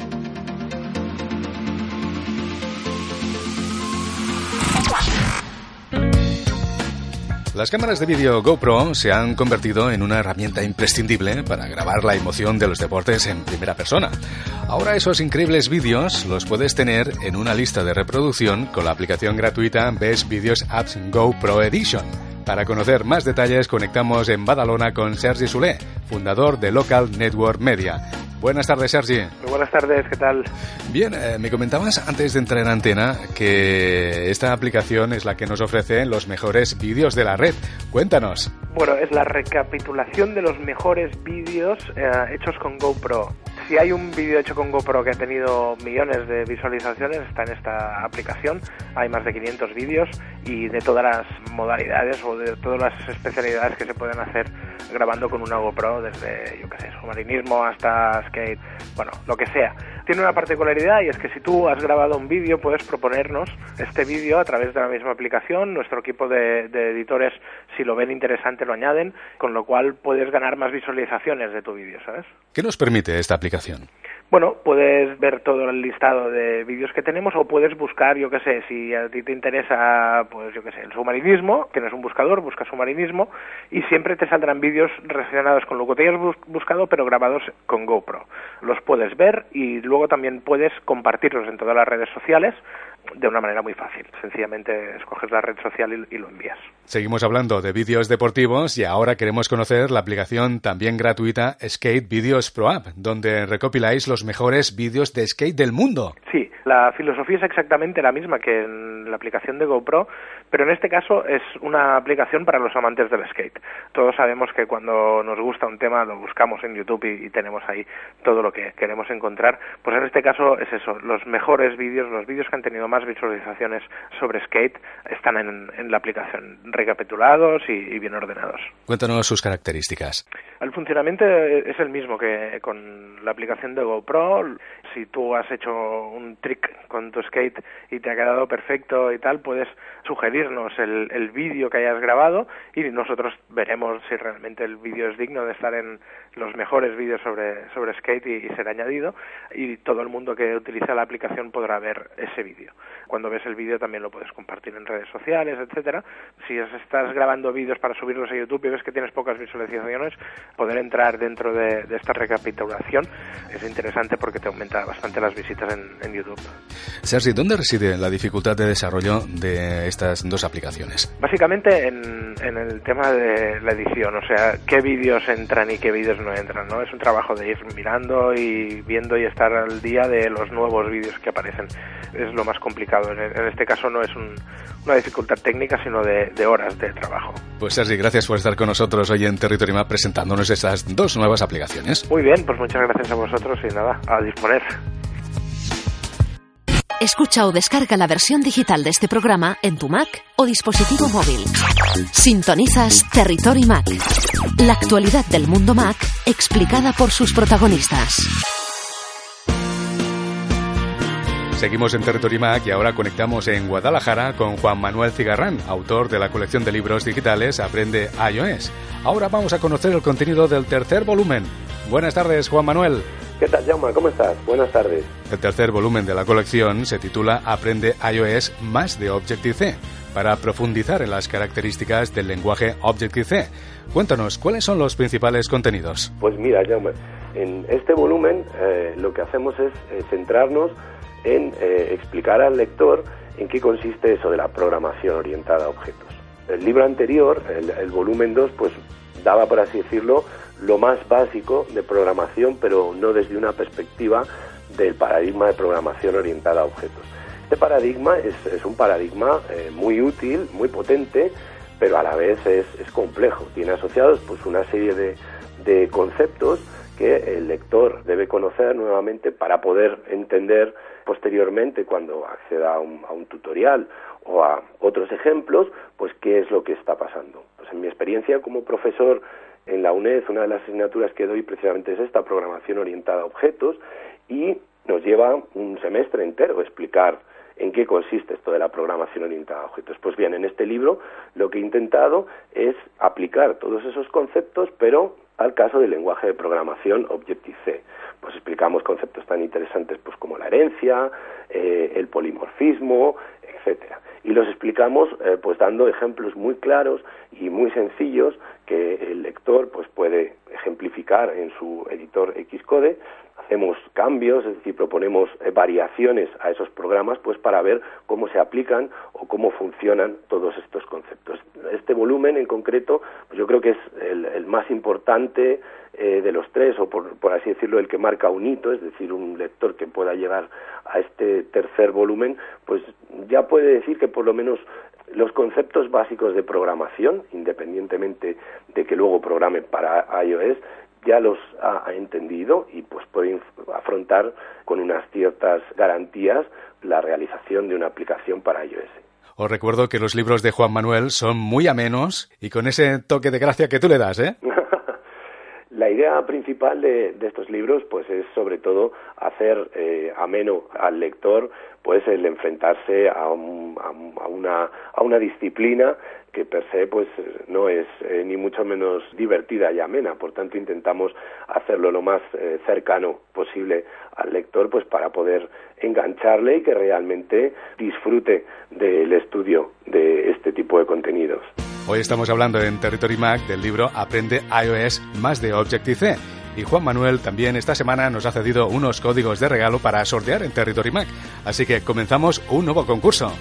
[SPEAKER 3] Las cámaras de vídeo GoPro se han convertido en una herramienta imprescindible para grabar la emoción de los deportes en primera persona. Ahora esos increíbles vídeos los puedes tener en una lista de reproducción con la aplicación gratuita Best Videos Apps GoPro Edition. Para conocer más detalles conectamos en Badalona con Sergi Soler, fundador de Local Network Media. Buenas tardes, Sergi.
[SPEAKER 10] Muy buenas tardes, ¿qué tal?
[SPEAKER 3] Bien, eh, me comentabas antes de entrar en antena que esta aplicación es la que nos ofrece los mejores vídeos de la red. Cuéntanos.
[SPEAKER 10] Bueno, es la recapitulación de los mejores vídeos eh, hechos con GoPro.
[SPEAKER 13] Si hay un vídeo hecho con GoPro que ha tenido millones de visualizaciones, está en esta aplicación. Hay más de 500 vídeos y de todas las modalidades o de todas las especialidades que se pueden hacer grabando con una GoPro, desde, yo qué sé, submarinismo hasta skate, bueno, lo que sea. Tiene una particularidad y es que si tú has grabado un vídeo, puedes proponernos este vídeo a través de la misma aplicación. Nuestro equipo de, de editores, si lo ven interesante, lo añaden, con lo cual puedes ganar más visualizaciones de tu vídeo, ¿sabes?
[SPEAKER 3] ¿Qué nos permite esta aplicación?
[SPEAKER 13] Bueno, puedes ver todo el listado de vídeos que tenemos o puedes buscar, yo qué sé, si a ti te interesa, pues yo qué sé, el submarinismo, tienes un buscador, buscas submarinismo y siempre te saldrán vídeos relacionados con lo que te hayas bus- buscado pero grabados con GoPro. Los puedes ver y luego también puedes compartirlos en todas las redes sociales de una manera muy fácil. Sencillamente escoges la red social y, y lo envías.
[SPEAKER 3] Seguimos hablando de vídeos deportivos y ahora queremos conocer la aplicación también gratuita Skate Videos Pro App, donde recopiláis los mejores vídeos de skate del mundo.
[SPEAKER 13] Sí, la filosofía es exactamente la misma que en la aplicación de GoPro, pero en este caso es una aplicación para los amantes del skate. Todos sabemos que cuando nos gusta un tema lo buscamos en YouTube y, y tenemos ahí todo lo que queremos encontrar. Pues en este caso es eso, los mejores vídeos, los vídeos que han tenido más visualizaciones sobre skate están en, en la aplicación, recapitulados y, y bien ordenados.
[SPEAKER 3] Cuéntanos sus características.
[SPEAKER 13] El funcionamiento es el mismo que con la aplicación de GoPro. Si tú has hecho un trick con tu skate y te ha quedado perfecto y tal, puedes sugerirnos el, el vídeo que hayas grabado y nosotros veremos si realmente el vídeo es digno de estar en los mejores vídeos sobre, sobre skate y, y ser añadido y todo el mundo que utiliza la aplicación podrá ver ese vídeo. Cuando ves el vídeo también lo puedes compartir en redes sociales, etcétera. Si es- estás grabando vídeos para subirlos a YouTube y ves que tienes pocas visualizaciones, poder entrar dentro de, de esta recapitulación es interesante porque te aumenta bastante las visitas en, en YouTube.
[SPEAKER 3] Sergi, ¿dónde reside la dificultad de desarrollo de estas dos aplicaciones?
[SPEAKER 13] Básicamente en, en el tema de la edición, o sea, qué vídeos entran y qué vídeos no entran, ¿no? Es un trabajo de ir mirando y viendo y estar al día de los nuevos vídeos que aparecen. Es lo más complicado. En, en este caso no es un- una dificultad técnica, sino de, de horas de trabajo.
[SPEAKER 3] Pues Sergi, gracias por estar con nosotros hoy en Territory Map presentándonos estas dos nuevas aplicaciones.
[SPEAKER 13] Muy bien, pues muchas gracias a vosotros y nada, a disponer.
[SPEAKER 2] Escucha o descarga la versión digital de este programa en tu Mac o dispositivo móvil. Sintonizas Territory Mac. La actualidad del mundo Mac explicada por sus protagonistas.
[SPEAKER 3] Seguimos en Territory Mac y ahora conectamos en Guadalajara con Juan Manuel Cigarrán, autor de la colección de libros digitales Aprende iOS. Ahora vamos a conocer el contenido del tercer volumen. Buenas tardes, Juan Manuel.
[SPEAKER 14] ¿Qué tal, Jaume? ¿Cómo estás? Buenas tardes.
[SPEAKER 3] El tercer volumen de la colección se titula Aprende iOS más de Objective-C, para profundizar en las características del lenguaje Objective-C. Cuéntanos, ¿cuáles son los principales contenidos?
[SPEAKER 14] Pues mira, Jaume, en este volumen eh, lo que hacemos es eh, centrarnos en eh, explicar al lector en qué consiste eso de la programación orientada a objetos. El libro anterior, el, el volumen 2, pues daba, por así decirlo, lo más básico de programación, pero no desde una perspectiva del paradigma de programación orientada a objetos. Este paradigma es, un paradigma eh, muy útil, muy potente, pero a la vez es, es complejo. Tiene asociados pues una serie de, de conceptos que el lector debe conocer nuevamente para poder entender posteriormente cuando acceda a un, a un tutorial o a otros ejemplos, pues qué es lo que está pasando. Pues en mi experiencia como profesor en la UNED, una de las asignaturas que doy precisamente es esta, programación orientada a objetos, y nos lleva un semestre entero explicar en qué consiste esto de la programación orientada a objetos. Pues bien, en este libro lo que he intentado es aplicar todos esos conceptos, pero al caso del lenguaje de programación Objective-C. Pues explicamos conceptos tan interesantes pues como la herencia, eh, el polimorfismo, etcétera. Y los explicamos eh, pues dando ejemplos muy claros y muy sencillos que el lector pues puede ejemplificar en su editor Xcode hacemos cambios, es decir, proponemos eh, variaciones a esos programas pues para ver cómo se aplican o cómo funcionan todos estos conceptos. Este volumen en concreto, pues yo creo que es el, más importante eh, de los tres, o por, por así decirlo, el que marca un hito, es decir, un lector que pueda llegar a este tercer volumen, pues ya puede decir que por lo menos los conceptos básicos de programación, independientemente de que luego programe para iOS, ya los ha, entendido y pues puede afrontar con unas ciertas garantías la realización de una aplicación para iOS.
[SPEAKER 3] Os recuerdo que los libros de Juan Manuel son muy amenos y con ese toque de gracia que tú le das, ¿eh?
[SPEAKER 14] La idea principal de, de estos libros, pues, es sobre todo hacer eh, ameno al lector, pues, el enfrentarse a, un- a un- a una, a una disciplina que per se, pues, no es eh, ni mucho menos divertida y amena. Por tanto, intentamos hacerlo lo más eh, cercano posible al lector, pues, para poder engancharle y que realmente disfrute del estudio de este tipo de contenidos.
[SPEAKER 3] Hoy estamos hablando en Territory Mac del libro Aprende iOS más de Objective-C. Y Juan Manuel también esta semana nos ha cedido unos códigos de regalo para sortear en Territory Mac. Así que comenzamos un nuevo concurso.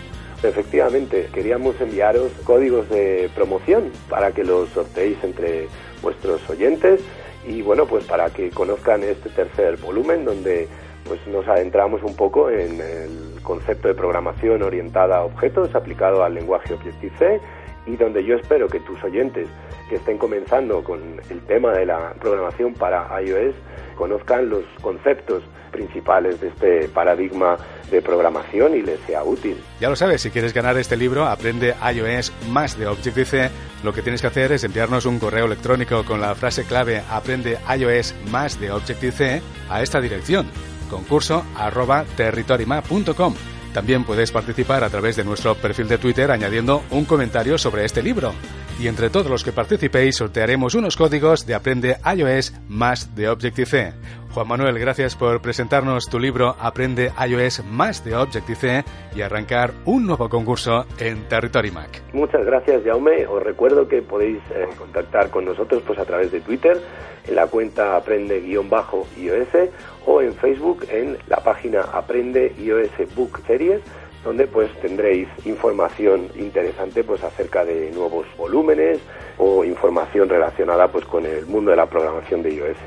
[SPEAKER 14] Efectivamente, queríamos enviaros códigos de promoción para que los sorteéis entre vuestros oyentes y bueno, pues para que conozcan este tercer volumen donde pues nos adentramos un poco en el concepto de programación orientada a objetos aplicado al lenguaje Objective-C y donde yo espero que tus oyentes que estén comenzando con el tema de la programación para iOS conozcan los conceptos principales de este paradigma de programación y les sea útil.
[SPEAKER 3] Ya lo sabes, si quieres ganar este libro, Aprende iOS más de Objective-C, lo que tienes que hacer es enviarnos un correo electrónico con la frase clave Aprende iOS más de Objective-C a esta dirección, concurso arroba. También puedes participar a través de nuestro perfil de Twitter añadiendo un comentario sobre este libro. Y entre todos los que participéis sortearemos unos códigos de Aprende iOS más de Objective-C. Juan Manuel, gracias por presentarnos tu libro Aprende iOS más de Objective-C y arrancar un nuevo concurso en Territory Mac.
[SPEAKER 14] Muchas gracias, Jaume. Os recuerdo que podéis eh, contactar con nosotros pues a través de Twitter, en la cuenta aprende-iOS o en Facebook en la página Aprende iOS Book Series, donde pues tendréis información interesante pues acerca de nuevos volúmenes o información relacionada pues con el mundo de la programación de iOS.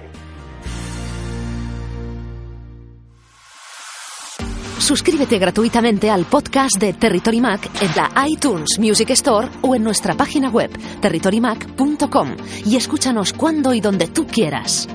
[SPEAKER 2] Suscríbete gratuitamente al podcast de Territory Mac en la iTunes Music Store o en nuestra página web territorymac.com y escúchanos cuando y donde tú quieras.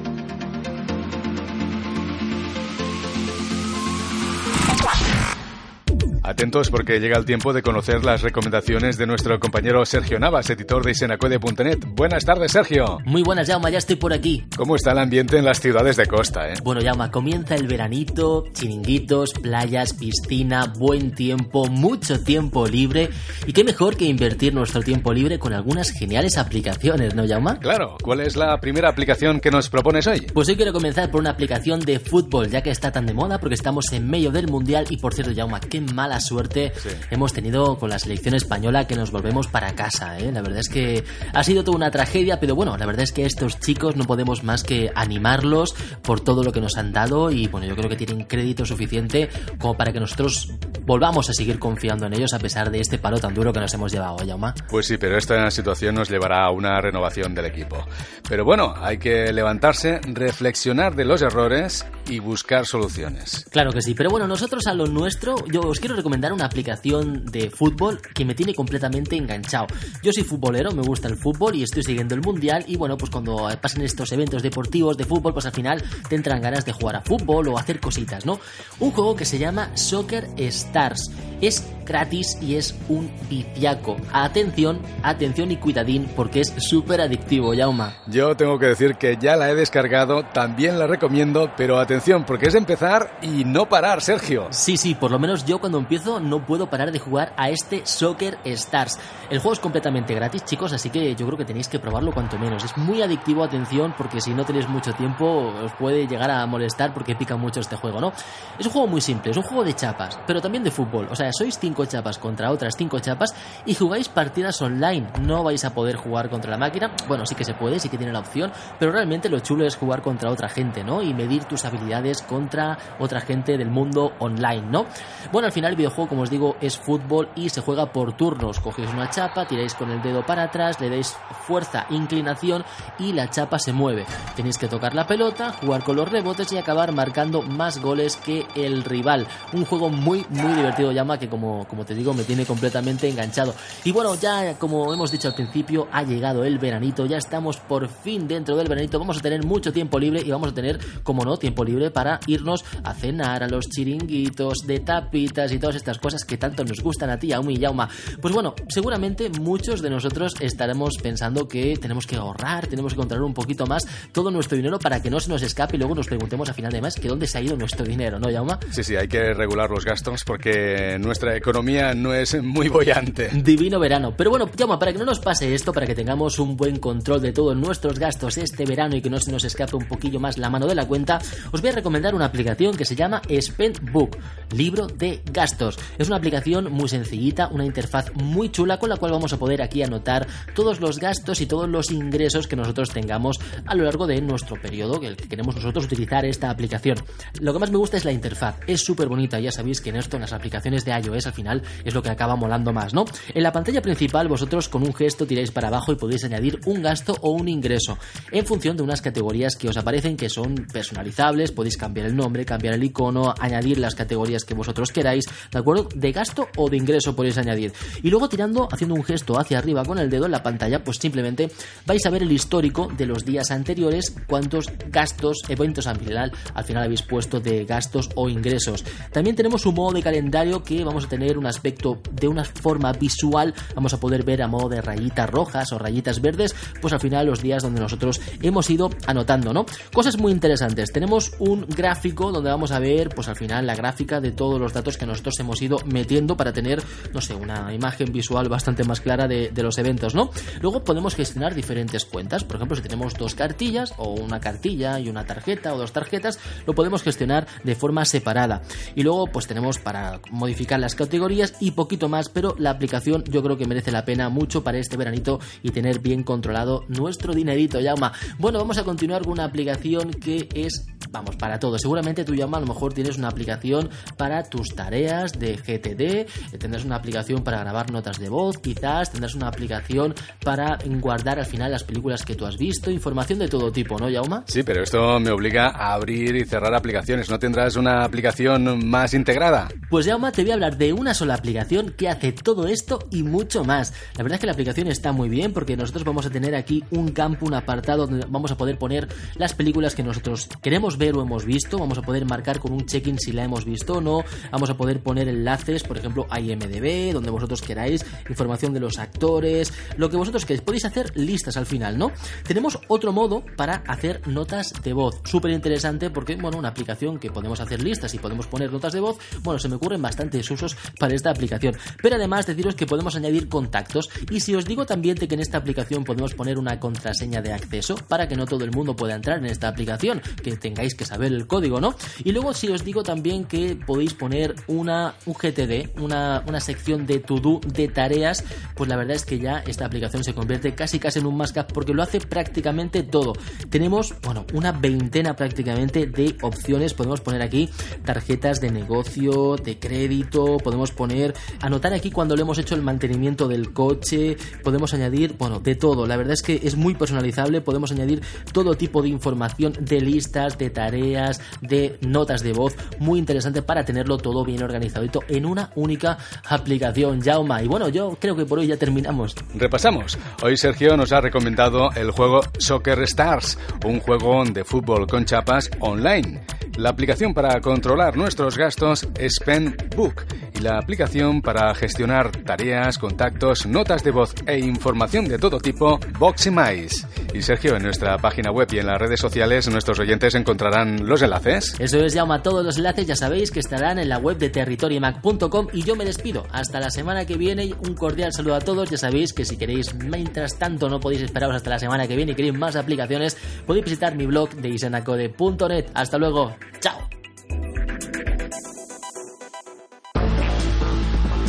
[SPEAKER 3] Atentos porque llega el tiempo de conocer las recomendaciones de nuestro compañero Sergio Navas, editor de Senacode.net. Buenas tardes, Sergio.
[SPEAKER 15] Muy buenas, Jauma, ya estoy por aquí.
[SPEAKER 3] ¿Cómo está el ambiente en las ciudades de costa, eh?
[SPEAKER 15] Bueno, Jauma, comienza el veranito, chiringuitos, playas, piscina, buen tiempo, mucho tiempo libre. Y qué mejor que invertir nuestro tiempo libre con algunas geniales aplicaciones, ¿no, Jauma?
[SPEAKER 3] Claro, ¿cuál es la primera aplicación que nos propones hoy?
[SPEAKER 15] Pues hoy quiero comenzar por una aplicación de fútbol, ya que está tan de moda porque estamos en medio del mundial y por cierto, Jauma, qué mala suerte hemos tenido con la selección española que nos volvemos para casa, ¿eh? La verdad es que ha sido toda una tragedia, pero bueno, la verdad es que estos chicos no podemos más que animarlos por todo lo que nos han dado y bueno, yo creo que tienen crédito suficiente como para que nosotros volvamos a seguir confiando en ellos a pesar de este palo tan duro que nos hemos llevado, ¿eh, Jauma.
[SPEAKER 3] Pues sí, pero esta situación nos llevará a una renovación del equipo. Pero bueno, hay que levantarse, reflexionar de los errores y buscar soluciones.
[SPEAKER 15] Claro que sí, pero bueno, nosotros a lo nuestro, yo os quiero recomendar una aplicación de fútbol que me tiene completamente enganchado. Yo soy futbolero, me gusta el fútbol y estoy siguiendo el mundial y bueno, pues cuando pasan estos eventos deportivos de fútbol, pues al final te entran ganas de jugar a fútbol o hacer cositas, ¿no? Un juego que se llama Soccer Stars. Es gratis y es un viciaco. Atención, atención y cuidadín porque es súper adictivo, Yauma.
[SPEAKER 3] Yo tengo que decir que ya la he descargado, también la recomiendo, pero atención, porque es empezar y no parar, Sergio.
[SPEAKER 15] Sí, sí, por lo menos yo cuando empiezo no puedo parar de jugar a este Soccer Stars. El juego es completamente gratis, chicos, así que yo creo que tenéis que probarlo cuanto menos. Es muy adictivo, atención, porque si no tenéis mucho tiempo os puede llegar a molestar porque pica mucho este juego, ¿no? Es un juego muy simple, es un juego de chapas, pero también de fútbol. O sea, sois cinco chapas contra otras cinco chapas y jugáis partidas online. No vais a poder jugar contra la máquina. Bueno, sí que se puede, sí que tiene la opción, pero realmente lo chulo es jugar contra otra gente, ¿no? Y medir tus habilidades contra otra gente del mundo online, ¿no? Bueno, al final videojuego, como os digo, es fútbol y se juega por turnos. Cogéis una chapa, tiráis con el dedo para atrás, le dais fuerza, inclinación y la chapa se mueve. Tenéis que tocar la pelota, jugar con los rebotes y acabar marcando más goles que el rival. Un juego muy, muy divertido, llama que como, como te digo, me tiene completamente enganchado. Y bueno, ya como hemos dicho al principio, ha llegado el veranito, ya estamos por fin dentro del veranito, vamos a tener mucho tiempo libre y vamos a tener, como no, tiempo libre para irnos a cenar, a los chiringuitos, de tapitas y todas estas cosas que tanto nos gustan a ti, Aumi y Yauma. Pues bueno, seguramente muchos de nosotros estaremos pensando que tenemos que ahorrar, tenemos que controlar un poquito más todo nuestro dinero para que no se nos escape y luego nos preguntemos a final de mes que dónde se ha ido nuestro dinero, ¿no, Yauma?
[SPEAKER 3] Sí, sí, hay que regular los gastos porque nuestra economía no es muy bollante.
[SPEAKER 15] Divino verano. Pero bueno, Yauma, para que no nos pase esto, para que tengamos un buen control de todos nuestros gastos este verano y que no se nos escape un poquillo más la mano de la cuenta, os voy a recomendar una aplicación que se llama Spendbook, libro de gastos. Es una aplicación muy sencillita, una interfaz muy chula con la cual vamos a poder aquí anotar todos los gastos y todos los ingresos que nosotros tengamos a lo largo de nuestro periodo que que queremos nosotros utilizar esta aplicación. Lo que más me gusta es la interfaz, es súper bonita, ya sabéis que en esto, en las aplicaciones de iOS al final es lo que acaba molando más, ¿no? En la pantalla principal vosotros con un gesto tiráis para abajo y podéis añadir un gasto o un ingreso en función de unas categorías que os aparecen que son personalizables, podéis cambiar el nombre, cambiar el icono, añadir las categorías que vosotros queráis, ¿de acuerdo? De gasto o de ingreso podéis añadir. Y luego tirando, haciendo un gesto hacia arriba con el dedo en la pantalla, pues simplemente vais a ver el histórico de los días anteriores, cuántos gastos, eventos al final, al final habéis puesto de gastos o ingresos. También tenemos un modo de calendario que vamos a tener un aspecto de una forma visual, vamos a poder ver a modo de rayitas rojas o rayitas verdes, pues al final los días donde nosotros hemos ido anotando, ¿no? Cosas muy interesantes. Tenemos un gráfico donde vamos a ver, pues al final la gráfica de todos los datos que nosotros hemos ido metiendo para tener, no sé, una imagen visual bastante más clara de, los eventos, ¿no? Luego podemos gestionar diferentes cuentas. Por ejemplo, si tenemos dos cartillas o una cartilla y una tarjeta o dos tarjetas, lo podemos gestionar de forma separada. Y luego, pues tenemos para modificar las categorías y poquito más, pero la aplicación yo creo que merece la pena mucho para este veranito y tener bien controlado nuestro dinerito, Yauma. Bueno, vamos a continuar con una aplicación que es, vamos, para todo. Seguramente tú, Yauma, a lo mejor tienes una aplicación para tus tareas de GTD, eh, tendrás una aplicación para grabar notas de voz, quizás tendrás una aplicación para guardar al final las películas que tú has visto, información de todo tipo, ¿no, Yauma?
[SPEAKER 3] Sí, pero esto me obliga a abrir y cerrar aplicaciones. ¿No tendrás una aplicación más integrada?
[SPEAKER 15] Pues Yauma, te voy a hablar de una sola aplicación que hace todo esto y mucho más. La verdad es que la aplicación está muy bien porque nosotros vamos a tener aquí un campo, un apartado donde vamos a poder poner las películas que nosotros queremos ver o hemos visto. Vamos a poder marcar con un check-in si la hemos visto o no. Vamos a poder poner enlaces, por ejemplo, a IMDB, donde vosotros queráis, información de los actores, lo que vosotros queréis. Podéis hacer listas al final, ¿no? Tenemos otro modo para hacer notas de voz. Súper interesante porque, bueno, una aplicación que podemos hacer listas y podemos poner notas de voz, bueno, se me ocurren bastantes usos para esta aplicación. Pero además deciros que podemos añadir contactos y si os digo también de que en esta aplicación podemos poner una contraseña de acceso para que no todo el mundo pueda entrar en esta aplicación, que tengáis que saber el código, ¿no? Y luego si os digo también que podéis poner una UGTD, una, una sección de to-do de tareas, pues la verdad es que ya esta aplicación se convierte casi casi en un must-have porque lo hace prácticamente todo. Tenemos, bueno, una veintena prácticamente de opciones. Podemos poner aquí tarjetas de negocio, de crédito, podemos poner, anotar aquí cuando le hemos hecho el mantenimiento del coche, podemos añadir, bueno, de todo. La verdad es que es muy personalizable, podemos añadir todo tipo de información, de listas, de tareas, de notas de voz, muy interesante para tenerlo todo bien organizadito en una única aplicación, Jauma. Y bueno, yo creo que por hoy ya terminamos.
[SPEAKER 3] Repasamos. Hoy Sergio nos ha recomendado el juego Soccer Stars, un juego de fútbol con chapas online. La aplicación para controlar nuestros gastos es Spendbook y la aplicación para gestionar tareas, contactos, notas de voz e información de todo tipo, Boximize. Y Sergio, en nuestra página web y en las redes sociales nuestros oyentes encontrarán los enlaces.
[SPEAKER 15] Eso es, llama todos los enlaces, ya sabéis que estarán en la web de y yo me despido. Hasta la semana que viene, un cordial saludo a todos. Ya sabéis que si queréis, mientras tanto, no podéis esperaros hasta la semana que viene y queréis más aplicaciones, podéis visitar mi blog de isanacode.net. Hasta luego, chao.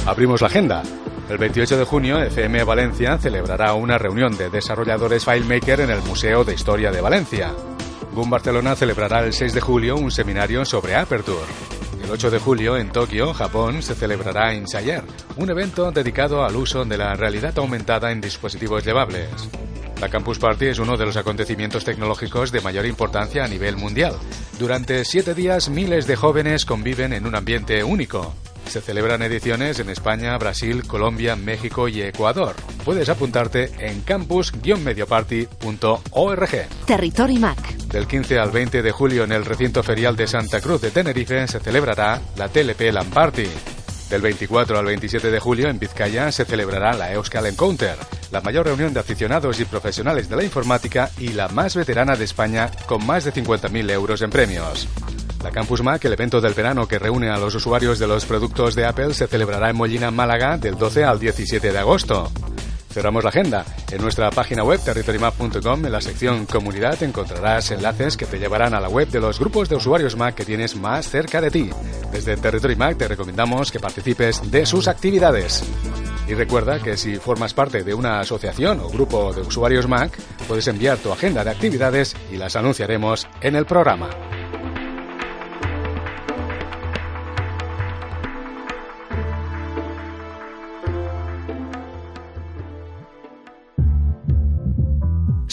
[SPEAKER 3] Abrimos la agenda. El 28 de junio, FM Valencia celebrará una reunión de desarrolladores FileMaker en el Museo de Historia de Valencia. Boom Barcelona celebrará el 6 de julio un seminario sobre Aperture. El 8 de julio, en Tokio, Japón, se celebrará Insayer, un evento dedicado al uso de la realidad aumentada en dispositivos llevables. La Campus Party es uno de los acontecimientos tecnológicos de mayor importancia a nivel mundial. Durante siete días, miles de jóvenes conviven en un ambiente único. Se celebran ediciones en España, Brasil, Colombia, México y Ecuador. Puedes apuntarte en campus-medioparty.org.
[SPEAKER 2] Territory Mac.
[SPEAKER 3] Del 15 al 20 de julio en el recinto ferial de Santa Cruz de Tenerife se celebrará la TLP LAN Party. Del 24 al 27 de julio en Vizcaya se celebrará la Euskal Encounter, la mayor reunión de aficionados y profesionales de la informática y la más veterana de España con más de 50.000 euros en premios. La Campus Mac, el evento del verano que reúne a los usuarios de los productos de Apple, se celebrará en Mollina, Málaga, del 12 al 17 de agosto. Cerramos la agenda. En nuestra página web territorymap.com, en la sección Comunidad, encontrarás enlaces que te llevarán a la web de los grupos de usuarios Mac que tienes más cerca de ti. Desde Territory Mac te recomendamos que participes de sus actividades. Y recuerda que si formas parte de una asociación o grupo de usuarios Mac, puedes enviar tu agenda de actividades y las anunciaremos en el programa.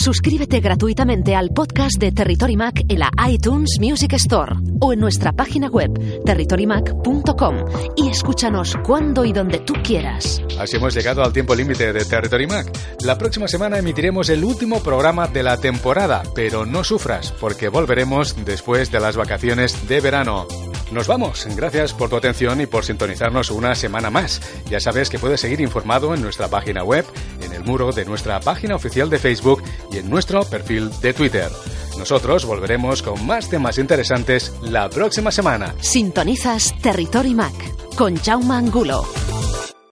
[SPEAKER 2] Suscríbete gratuitamente al podcast de Territory Mac en la iTunes Music Store o en nuestra página web territorymac.com y escúchanos cuando y donde tú quieras.
[SPEAKER 3] Así hemos llegado al tiempo límite de Territory Mac. La próxima semana emitiremos el último programa de la temporada, pero no sufras, porque volveremos después de las vacaciones de verano. Nos vamos. Gracias por tu atención y por sintonizarnos una semana más. Ya sabes que puedes seguir informado en nuestra página web, en el muro de nuestra página oficial de Facebook y en nuestro perfil de Twitter. Nosotros volveremos con más temas interesantes la próxima semana.
[SPEAKER 2] Sintonizas Territory Mac con Jaume Angulo.